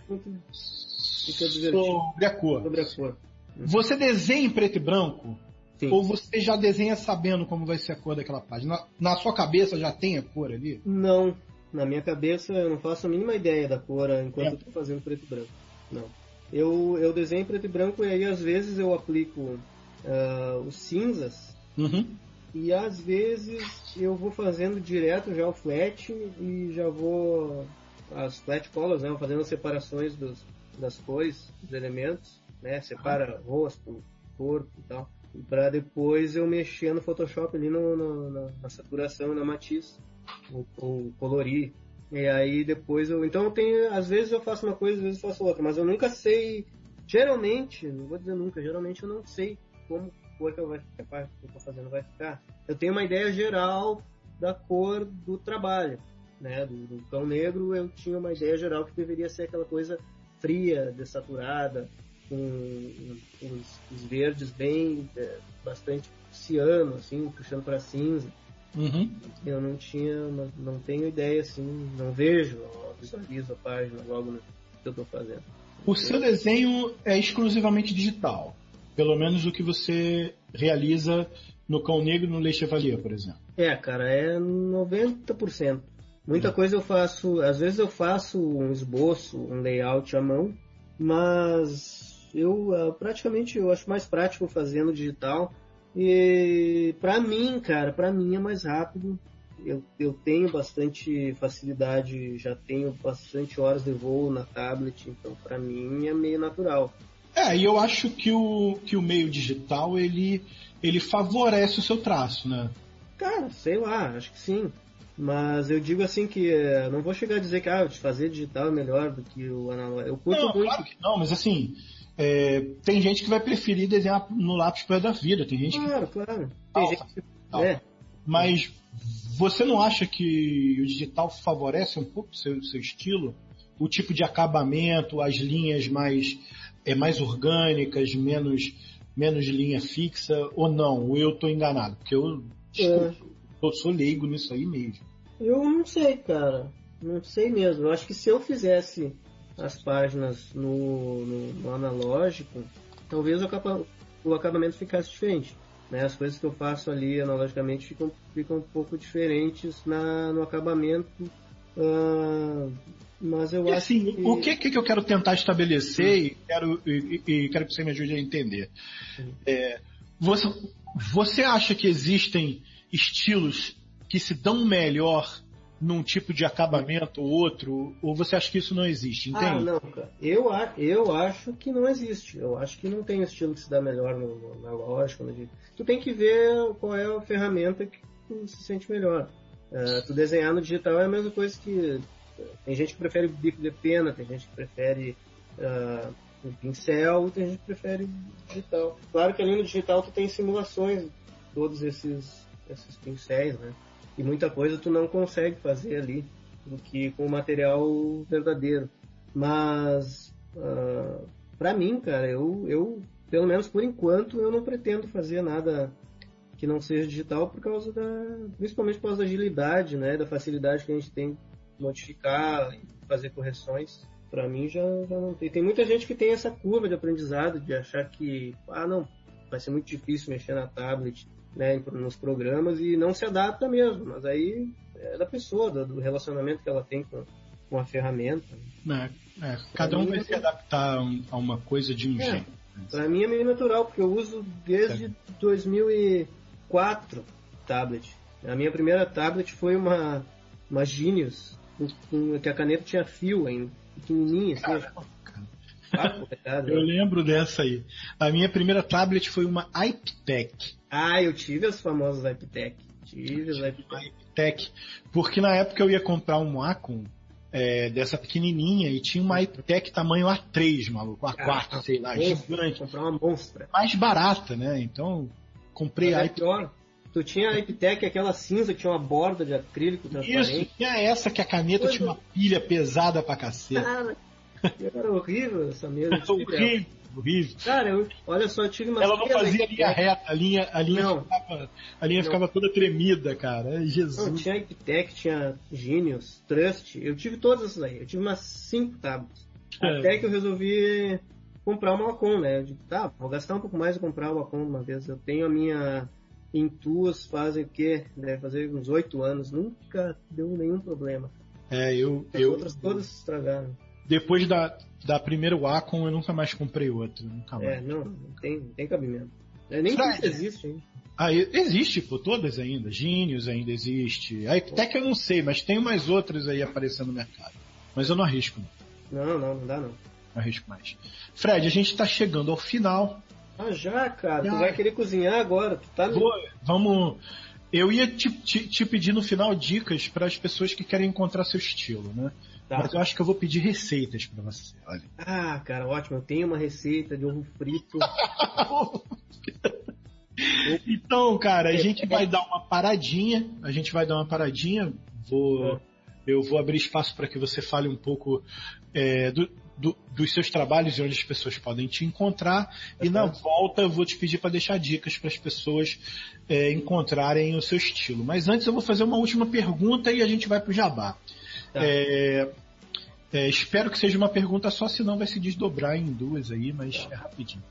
C: fica Sobre a cor.
D: Sobre a cor.
C: Você desenha em preto e branco? Sim. Ou você já desenha sabendo como vai ser a cor daquela página? Na, na, sua cabeça já tem a cor ali?
D: Não. Na minha cabeça eu não faço a mínima ideia da cor enquanto é. eu estou fazendo preto e branco. Não. Eu, eu desenho preto e branco e aí às vezes eu aplico uh, os cinzas.
C: Uhum.
D: E às vezes eu vou fazendo direto já o flat e já vou as flat colors, né? Fazendo separações dos, das cores, dos elementos, né? Separa rosto, corpo e tal para depois eu mexer no Photoshop ali no, no, na, na, saturação, na matiz, ou, ou, colorir. E aí depois eu. Então eu tenho. Às vezes eu faço uma coisa, às vezes eu faço outra, mas eu nunca sei. Geralmente, não vou dizer nunca, geralmente eu não sei como cor que eu, vai, a parte que eu fazendo vai ficar. Eu tenho uma ideia geral da cor do trabalho. né, do, do cão negro, eu tinha uma ideia geral que deveria ser aquela coisa fria, dessaturada, com os, os verdes bem, é, bastante ciano, assim, puxando para cinza.
C: Uhum.
D: Eu não tinha, não, não, tenho ideia, assim, não vejo, visualizo a página logo no que eu estou fazendo.
C: O seu desenho é exclusivamente digital, pelo menos o que você realiza no Cão Negro no Le Chevalier, por exemplo.
D: É, cara, é 90%. Muita uhum. coisa eu faço, às vezes eu faço um esboço, um layout à mão, mas eu uh, praticamente eu acho mais prático fazendo digital. E para mim, cara, para mim é mais rápido. Eu, eu tenho bastante facilidade, já tenho bastante horas de voo na tablet, então para mim é meio natural.
C: É, e eu acho que o, que o meio digital ele, ele favorece o seu traço, né?
D: Cara, sei lá, acho que sim. Mas eu digo assim que é, não vou chegar a dizer que ah, fazer digital é melhor do que o analógico. Eu curto
C: não,
D: muito.
C: Claro que não, mas assim, é, tem gente que vai preferir desenhar no lápis para da vida, tem gente
D: claro,
C: que.
D: Claro, Tem gente que...
C: É. Mas você não acha que o digital favorece um pouco o seu, seu estilo? O tipo de acabamento, as linhas mais, é, mais orgânicas, menos, menos linha fixa, ou não? Ou eu estou enganado? Porque eu, é. eu sou leigo nisso aí mesmo.
D: Eu não sei, cara. Não sei mesmo. Eu acho que se eu fizesse as páginas no, no, no analógico, talvez o, acaba, o, acabamento ficasse diferente. Né? As coisas que eu faço ali analogicamente ficam, ficam um pouco diferentes na, no acabamento. Uh, mas eu
C: e
D: acho
C: assim,
D: que...
C: o que, que eu quero tentar estabelecer e quero, e, e, quero que você me ajude a entender. É, você, você acha que existem estilos que se dão melhor num tipo de acabamento ou outro? Ou você acha que isso não existe?
D: Ah, entende? Ah, não, cara. Eu, eu acho que não existe. Eu acho que não tem um estilo que se dá melhor no, no, na lógica. No, tu tem que ver qual é a ferramenta que tu se sente melhor. Uh, tu desenhar no digital é a mesma coisa que. Tem gente que prefere bico de pena, tem gente que prefere uh, um pincel, tem gente que prefere digital. Claro que ali no digital tu tem simulações todos esses, esses pincéis, né? E muita coisa tu não consegue fazer ali do que com o material verdadeiro. Mas uh, para mim, cara, eu, eu pelo menos por enquanto eu não pretendo fazer nada que não seja digital por causa da principalmente por causa da agilidade, né, da facilidade que a gente tem de modificar e fazer correções. Para mim já, já não tem. Tem muita gente que tem essa curva de aprendizado de achar que ah não vai ser muito difícil mexer na tablet né, nos programas e não se adapta mesmo, mas aí é da pessoa, do relacionamento que ela tem com, com a ferramenta.
C: É, é, cada um vai é se adaptar a uma coisa de um é, jeito.
D: Para mim é meio natural, porque eu uso desde 2004 tablet. A minha primeira tablet foi uma, uma Genius, que a caneta tinha fio ainda, pequenininha, assim,
C: eu lembro dessa aí. A minha primeira tablet foi uma iPtech.
D: Ah, eu tive as famosas iPtech. Tive as iPtech.
C: Porque na época eu ia comprar um Wacom é, dessa pequenininha e tinha uma iPtech tamanho A3, maluco, A4, ah, sei lá, gigante.
D: Comprar uma monstra.
C: Mais barata, né? Então, comprei
D: a iPtech. Tu tinha a iPtech, aquela cinza que tinha uma borda de acrílico
C: transparente. Isso, tinha essa que a caneta tinha uma pilha pesada pra cacete.
D: Ah, era horrível essa mesa.
C: horrível, horrível.
D: Cara, eu, olha só, eu tive uma.
C: Ela não fazia linha reta, a linha, a linha, não. ficava, a linha ficava toda tremida, cara. Jesus.
D: Não, tinha Iptec, tinha Genius, Trust. Eu tive todas essas aí. Eu tive umas cinco tablets. É. Até que eu resolvi comprar uma Wacom, né? Eu digo, tá, vou gastar um pouco mais e comprar uma Wacom uma vez. Eu tenho a minha Intuos fazem o quê? Deve fazer uns oito anos. Nunca deu nenhum problema.
C: É, eu.
D: As
C: eu,
D: outras todas estragaram
C: depois da, da primeira Wacom, eu nunca mais comprei outro. Nunca mais.
D: É, não, não tem, não tem cabimento. É, nem que existe, hein?
C: Ah, existe, pô, todas ainda. Genius ainda existe. Até que eu não sei, mas tem umas outras aí aparecendo no mercado. Mas eu não arrisco.
D: Não, não, não, não dá não.
C: Não arrisco mais. Fred, a gente tá chegando ao final.
D: Ah, já, cara. Já. Tu vai querer cozinhar agora. Tu tá
C: Vou, vamos. Eu ia te, te, te pedir no final dicas para as pessoas que querem encontrar seu estilo, né? Tá. Mas eu acho que eu vou pedir receitas para você. Olha.
D: Ah, cara, ótimo. Eu tenho uma receita de ovo frito.
C: então, cara, a gente vai dar uma paradinha. A gente vai dar uma paradinha. Vou, eu vou abrir espaço para que você fale um pouco é, do, do, dos seus trabalhos e onde as pessoas podem te encontrar. E na volta eu vou te pedir para deixar dicas para as pessoas é, encontrarem o seu estilo. Mas antes eu vou fazer uma última pergunta e a gente vai para o Jabá. Tá. É, é, espero que seja uma pergunta só, senão vai se desdobrar em duas aí, mas é rapidinho.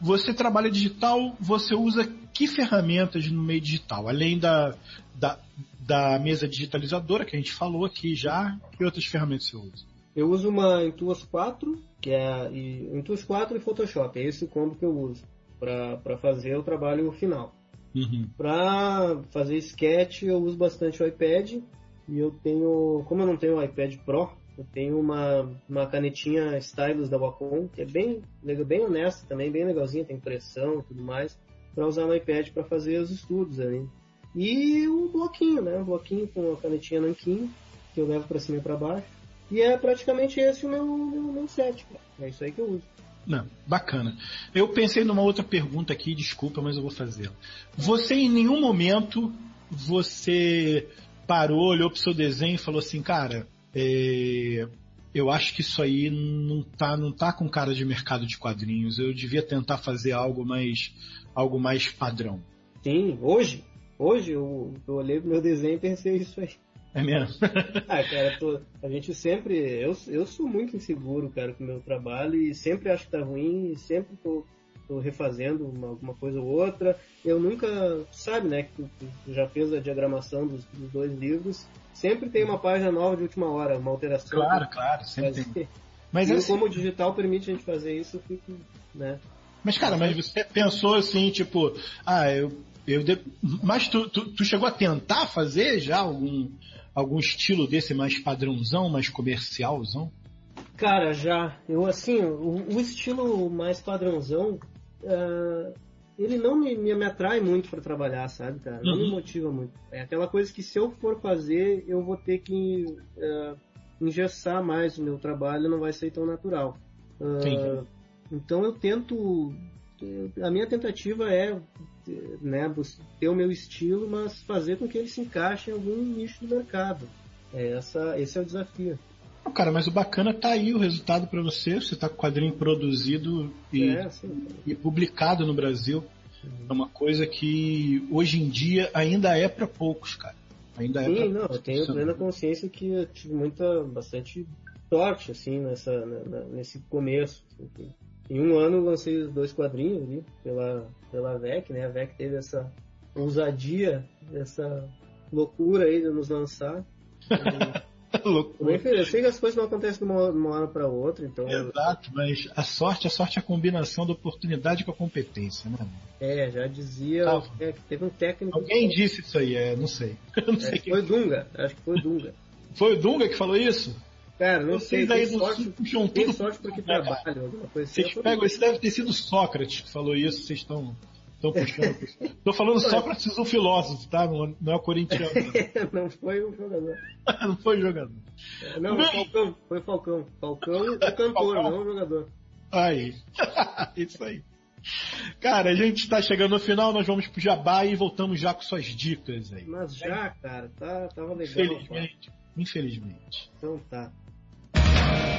C: Você trabalha digital, você usa que ferramentas no meio digital? Além da, da, da mesa digitalizadora que a gente falou aqui já, que outras ferramentas você usa?
D: Eu uso uma Intuos 4, que é e, Intuos 4 e Photoshop, é esse o combo que eu uso para fazer o trabalho final. Uhum. Para fazer sketch eu uso bastante o iPad e eu tenho, como eu não tenho o iPad Pro, eu tenho uma, uma canetinha Stylus da Wacom, que é bem, bem honesta também, bem legalzinha, tem impressão e tudo mais, para usar no iPad para fazer os estudos ali. E um bloquinho, né? Um bloquinho com a canetinha nanquim, que eu levo para cima e para baixo. E é praticamente esse o meu, meu, meu set, cara. É isso aí que eu uso.
C: Não, bacana. Eu pensei numa outra pergunta aqui, desculpa, mas eu vou fazê-la. Você em nenhum momento você parou, olhou pro seu desenho e falou assim, cara, é, eu acho que isso aí não tá, não tá com cara de mercado de quadrinhos. Eu devia tentar fazer algo mais, algo mais padrão.
D: Sim, hoje, hoje eu, eu olhei pro meu desenho e pensei isso aí.
C: É mesmo?
D: ah, cara, tô, a gente sempre. Eu, eu sou muito inseguro, cara, com o meu trabalho e sempre acho que tá ruim e sempre tô, tô refazendo uma, alguma coisa ou outra. Eu nunca. Sabe, né, que tu, tu já fez a diagramação dos, dos, dois livros. Sempre tem uma página nova de última hora, uma alteração.
C: Claro, claro, sempre fazer. tem.
D: Mas e assim, como o digital permite a gente fazer isso, eu fico, né?
C: Mas, cara, mas você pensou assim, tipo, ah, eu. eu de... Mas tu, tu, tu chegou a tentar fazer já algum algum estilo desse mais padrãozão, mais comercialzão?
D: Cara, já. Eu assim, o, o estilo mais padrãozão, uh, ele não me, me, me atrai muito para trabalhar, sabe, cara? Não uhum. me motiva muito. É aquela coisa que se eu for fazer, eu vou ter que uh, engessar mais o meu trabalho, não vai ser tão natural. Uh, então eu tento. A minha tentativa é né, ter o meu estilo, mas fazer com que ele se encaixe em algum nicho do mercado. É essa, esse é o desafio.
C: Cara, mas o bacana tá aí o resultado para você. Você tá com o quadrinho produzido e, é, e publicado no Brasil. Uhum. É uma coisa que hoje em dia ainda é para poucos, cara. Ainda
D: Sim,
C: é pra
D: não, eu tenho plena consciência que eu tive muita, bastante sorte, assim, nessa, nesse começo. Assim, em um ano lancei os dois quadrinhos ali pela, pela VEC, né? A VEC teve essa ousadia, essa loucura aí de nos lançar. eu sei que as coisas não acontecem de uma, uma hora para outra, então.
C: Exato, mas a sorte, a sorte é a combinação da oportunidade com a competência, né?
D: É, já dizia tá. é, que teve um técnico.
C: Alguém disse isso aí, é, não sei.
D: não sei é, quem... Foi Dunga, acho que foi Dunga.
C: Foi o Dunga que falou isso?
D: Cara, não Vocês sei. Tem sorte, puxam tem tudo sorte porque trabalham,
C: Vocês assim. pegam, isso deve ter sido Sócrates que falou isso, vocês estão estão puxando. Estou falando Sócrates, o filósofo, tá? Não, não é o corintiano.
D: não foi o jogador.
C: não foi o jogador.
D: Não, foi Falcão. Foi Falcão. Falcão é cantor, Falcão. não o jogador.
C: Aí. isso aí. Cara, a gente está chegando no final, nós vamos pro Jabá e voltamos já com suas dicas aí.
D: Mas já, cara, tá, tava legal.
C: Infelizmente. Infelizmente.
D: Então tá.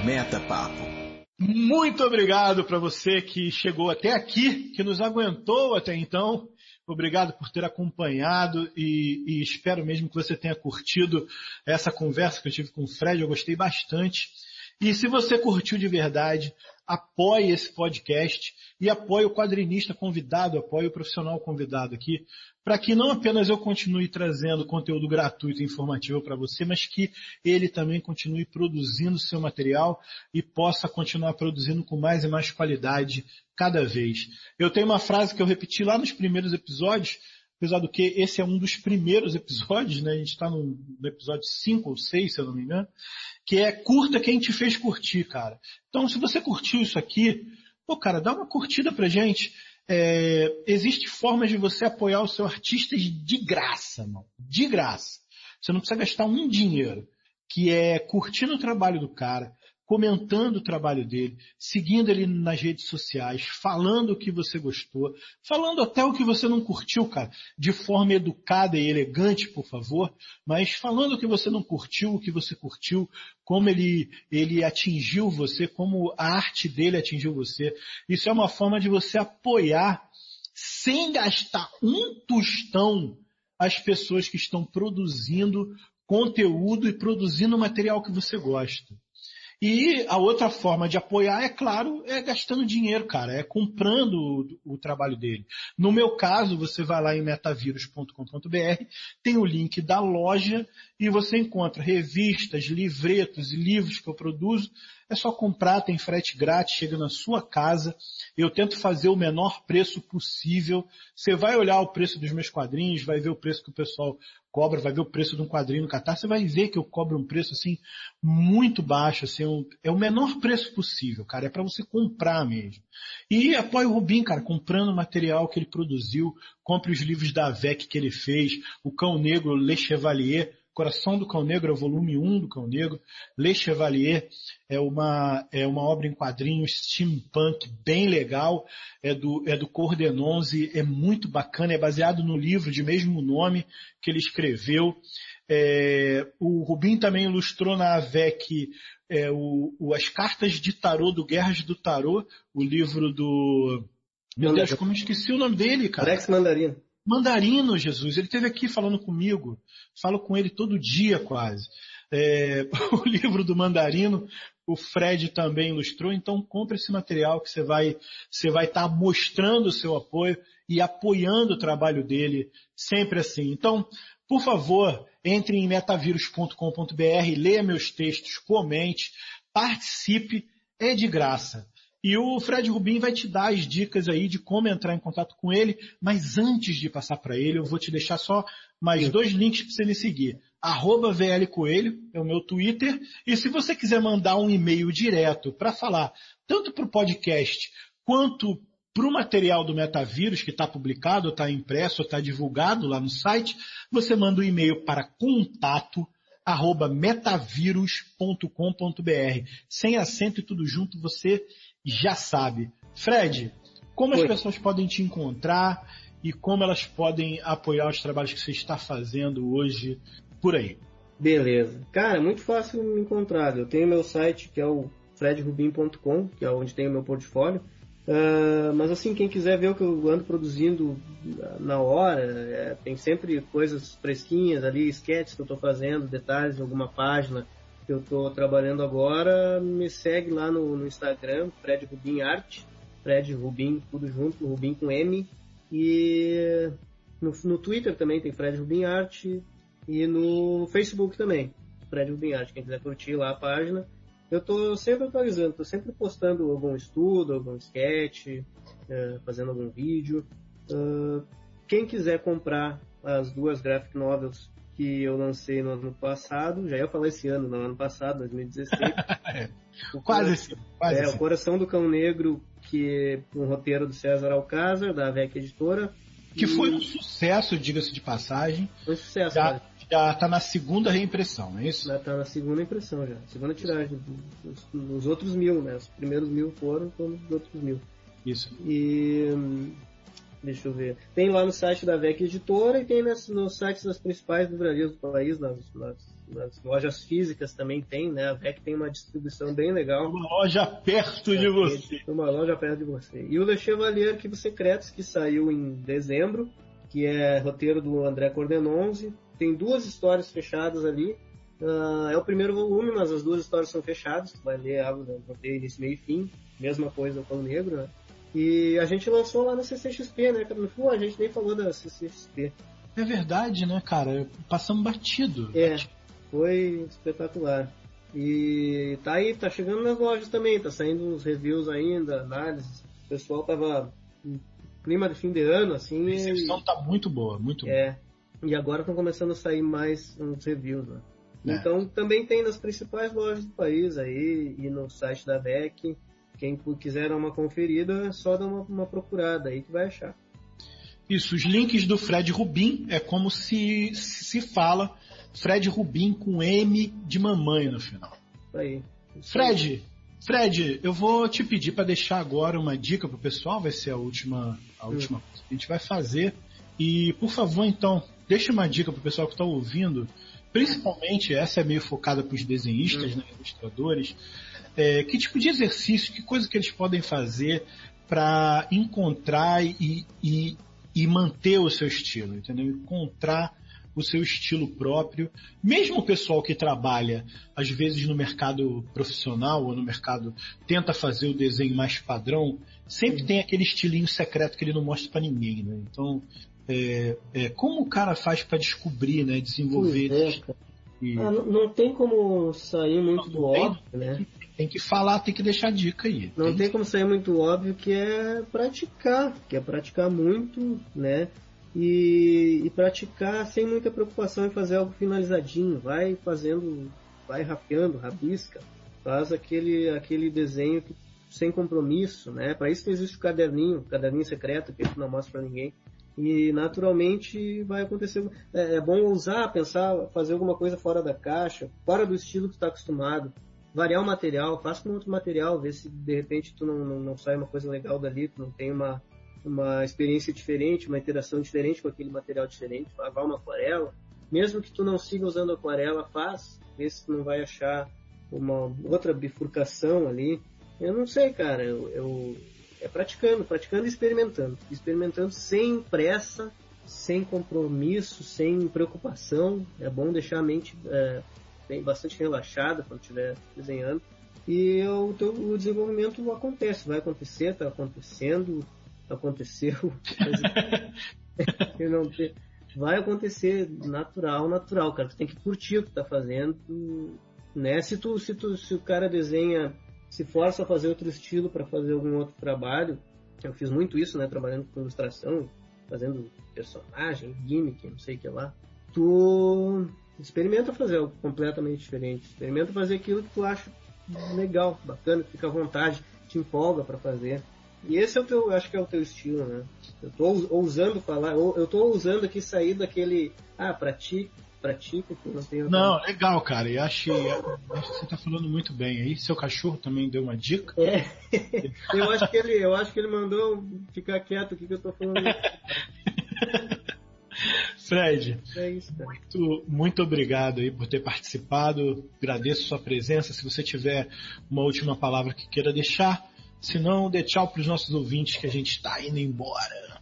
B: Meta Papo.
C: Muito obrigado para você que chegou até aqui, que nos aguentou até então. Obrigado por ter acompanhado e, e, espero mesmo que você tenha curtido essa conversa que eu tive com o Fred. Eu gostei bastante. E se você curtiu de verdade, apoie esse podcast e apoie o quadrinista convidado, apoie o profissional convidado aqui, para que não apenas eu continue trazendo conteúdo gratuito e informativo para você, mas que ele também continue produzindo seu material e possa continuar produzindo com mais e mais qualidade cada vez. Eu tenho uma frase que eu repeti lá nos primeiros episódios, apesar do que esse é um dos primeiros episódios, né? A gente está no, no, episódio 5 ou 6, se eu não me engano, que é curta quem te fez curtir, cara. Então, se você curtiu isso aqui, pô, cara, dá uma curtida pra gente é, existe formas de você apoiar o seu artista de graça, não? De graça. Você não precisa gastar um dinheiro, que é curtindo o trabalho do cara, comentando o trabalho dele, seguindo ele nas redes sociais, falando o que você gostou, falando até o que você não curtiu, cara, de forma educada e elegante, por favor, mas falando o que você não curtiu, o que você curtiu, como ele, ele atingiu você, como a arte dele atingiu você. Isso é uma forma de você apoiar, sem gastar um tostão, as pessoas que estão produzindo conteúdo e produzindo material que você gosta. E a outra forma de apoiar, é claro, é gastando dinheiro, cara, é comprando o, o trabalho dele. No meu caso, você vai lá em metavírus.com.br, tem o link da loja e você encontra revistas, livretos e livros que eu produzo. É só comprar, tem frete grátis, chega na sua casa. Eu tento fazer o menor preço possível. Você vai olhar o preço dos meus quadrinhos, vai ver o preço que o pessoal cobra, vai ver o preço de um quadrinho no Catar, você vai ver que eu cobro um preço assim muito baixo, assim, um, é o menor preço possível, cara, é para você comprar mesmo. E apoie o Rubim, cara, comprando o material que ele produziu, compre os livros da VEC que ele fez, o Cão Negro, Le Chevalier, Coração do Cão Negro é o volume 1 do Cão Negro. Le Chevalier é uma, é uma obra em quadrinhos steampunk bem legal. É do, é do Cordenonze, é muito bacana, é baseado no livro de mesmo nome que ele escreveu. É, o Rubim também ilustrou na AVEC é, o, o, As Cartas de Tarô do Guerras do Tarô, o livro do... Meu Deus, como eu esqueci o nome dele, cara?
D: Alex Mandarino.
C: Mandarino, Jesus, ele esteve aqui falando comigo, falo com ele todo dia quase. É, o livro do Mandarino, o Fred também ilustrou, então compre esse material que você vai você vai estar tá mostrando o seu apoio e apoiando o trabalho dele, sempre assim. Então, por favor, entre em metavírus.com.br, leia meus textos, comente, participe, é de graça. E o Fred Rubin vai te dar as dicas aí de como entrar em contato com ele, mas antes de passar para ele, eu vou te deixar só mais Sim. dois links para você me seguir. Arroba VL Coelho, é o meu Twitter, e se você quiser mandar um e-mail direto para falar tanto para o podcast quanto para o material do Metavírus que está publicado, está impresso, está divulgado lá no site, você manda um e-mail para contato arroba metavírus.com.br. Sem acento e tudo junto, você já sabe. Fred, como Oi. as pessoas podem te encontrar e como elas podem apoiar os trabalhos que você está fazendo hoje por aí?
D: Beleza. Cara, é muito fácil me encontrar. Eu tenho meu site que é o fredrubin.com, que é onde tem o meu portfólio. Uh, mas assim, quem quiser ver o que eu ando produzindo na hora, é, tem sempre coisas fresquinhas ali, sketches que eu estou fazendo, detalhes em alguma página que eu estou trabalhando agora, me segue lá no, no Instagram, Fred Rubin Art, Fred Rubin, tudo junto, Rubin com M, e no, no Twitter também tem Fred Rubin Art, e no Facebook também, Fred Rubin Art, quem quiser curtir lá a página. Eu estou sempre atualizando, estou sempre postando algum estudo, algum sketch, uh, fazendo algum vídeo. Uh, quem quiser comprar as duas graphic novels que eu lancei no ano passado, já ia falar esse ano, no ano passado, 2016.
C: é, quase esse, quase
D: É. O Coração do Cão Negro, que é um roteiro do César Alcázar, da VEC Editora.
C: Que e... foi um sucesso, diga-se de passagem.
D: Foi um sucesso,
C: já,
D: cara.
C: Já tá na segunda reimpressão, não é isso?
D: Já tá na segunda impressão já. Segunda tiragem. Os, os outros mil, né? Os primeiros mil foram, foram os outros mil.
C: Isso.
D: E Deixa eu ver. Tem lá no site da VEC Editora e tem nas, nos sites das principais livrarias do país, nas, nas, nas, lojas físicas também tem, né? A VEC tem uma distribuição bem legal.
C: Uma loja perto de você.
D: Uma loja perto de você. E o Le Chevalier Arquivos Secretos, que saiu em dezembro, que é roteiro do André Cordenonze. Tem duas histórias fechadas ali. Uh, é o primeiro volume, mas as duas histórias são fechadas. Tu vai ler vão ter início, meio e fim. Mesma coisa com o Negro, né? E a gente lançou lá na CCXP, né? No a gente nem falou da CCXP.
C: É verdade, né, cara? Passamos batido.
D: É, foi espetacular. E tá aí, tá chegando nas lojas também, tá saindo uns reviews ainda, análises. O pessoal tava em clima de fim de ano, assim.
C: A recepção e... tá muito boa, muito
D: é. boa. E agora estão começando a sair mais uns reviews, né? É. Então também tem nas principais lojas do país aí e no site da VEC. Quem quiser dar uma conferida, é só dar uma, uma procurada aí que vai achar.
C: Isso, os links do Fred Rubin é como se se fala Fred Rubin com M de mamãe no final.
D: Aí.
C: Fred, Fred, eu vou te pedir para deixar agora uma dica pro pessoal, vai ser a última, a hum. última coisa que a gente vai fazer. E, por favor, então, deixe uma dica pro pessoal que está ouvindo, principalmente essa é meio focada para os desenhistas, hum. né, ilustradores. É, que tipo de exercício, que coisa que eles podem fazer para encontrar e, e, e manter o seu estilo, entendeu? Encontrar o seu estilo próprio. Mesmo o pessoal que trabalha, às vezes, no mercado profissional ou no mercado, tenta fazer o desenho mais padrão, sempre tem aquele estilinho secreto que ele não mostra para ninguém, né? Então, é, é, como o cara faz para descobrir, né? Desenvolver.
D: É, e... ah, não, não, tem como sair muito não, do óbvio, né?
C: Tem que falar, tem que deixar dica aí.
D: Não tem, tem como sair muito óbvio que é praticar, que é praticar muito, né? E, e, praticar sem muita preocupação em fazer algo finalizadinho. Vai fazendo, vai rapeando, rabisca, faz aquele, aquele desenho que, sem compromisso, né? Para isso que existe o caderninho, o caderninho secreto que tu não mostra para ninguém. E naturalmente vai acontecer. É, é, bom ousar, pensar, fazer alguma coisa fora da caixa, fora do estilo que está acostumado variar o material, faz com outro material, ver se de repente tu não, não, não sai uma coisa legal dali, tu não tem uma, uma experiência diferente, uma interação diferente com aquele material diferente, vá uma aquarela. Mesmo que tu não siga usando aquarela, faz, vê se tu não vai achar uma outra bifurcação ali. Eu não sei, cara, eu, eu é praticando, praticando e experimentando. Experimentando sem pressa, sem compromisso, sem preocupação. É bom deixar a mente é, bem, bastante relaxada quando estiver desenhando. E o, o desenvolvimento acontece, vai acontecer, está acontecendo, aconteceu. não ter, vai acontecer natural, natural, cara. Tu tem que curtir o que tá fazendo, né? Se tu, se tu, se o cara desenha, se força a fazer outro estilo para fazer algum outro trabalho, eu fiz muito isso, né? Trabalhando com ilustração, fazendo personagem, gimmick, não sei o que lá. Tu Experimenta fazer algo completamente diferente. Experimenta fazer aquilo que tu acha legal, bacana, fica à vontade, te empolga para fazer. E esse é o teu, acho que é o teu estilo, né? Eu tô ousando falar, eu tô ousando aqui sair daquele, ah, pratica, pratica, que não tem
C: Não, legal, cara, eu achei, acho que você tá falando muito bem aí. Seu cachorro também deu uma dica?
D: É, eu acho que ele, eu acho que ele mandou ficar quieto aqui que eu tô falando.
C: Fred, é isso, muito, muito obrigado aí por ter participado. Agradeço sua presença. Se você tiver uma última palavra que queira deixar, se não, dê tchau para os nossos ouvintes que a gente está indo embora.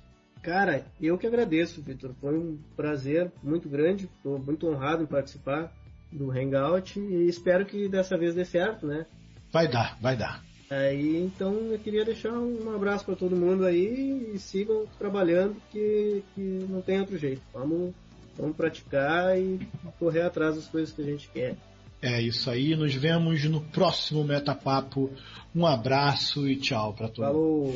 D: Cara, eu que agradeço, Vitor. Foi um prazer muito grande. Estou muito honrado em participar do Hangout e espero que dessa vez dê certo, né?
C: Vai dar, vai dar.
D: Aí, então eu queria deixar um abraço para todo mundo aí e sigam trabalhando que, que não tem outro jeito. Vamos, vamos praticar e correr atrás das coisas que a gente quer.
C: É isso aí, nos vemos no próximo Metapapo. Um abraço e tchau para todos.
D: Falou!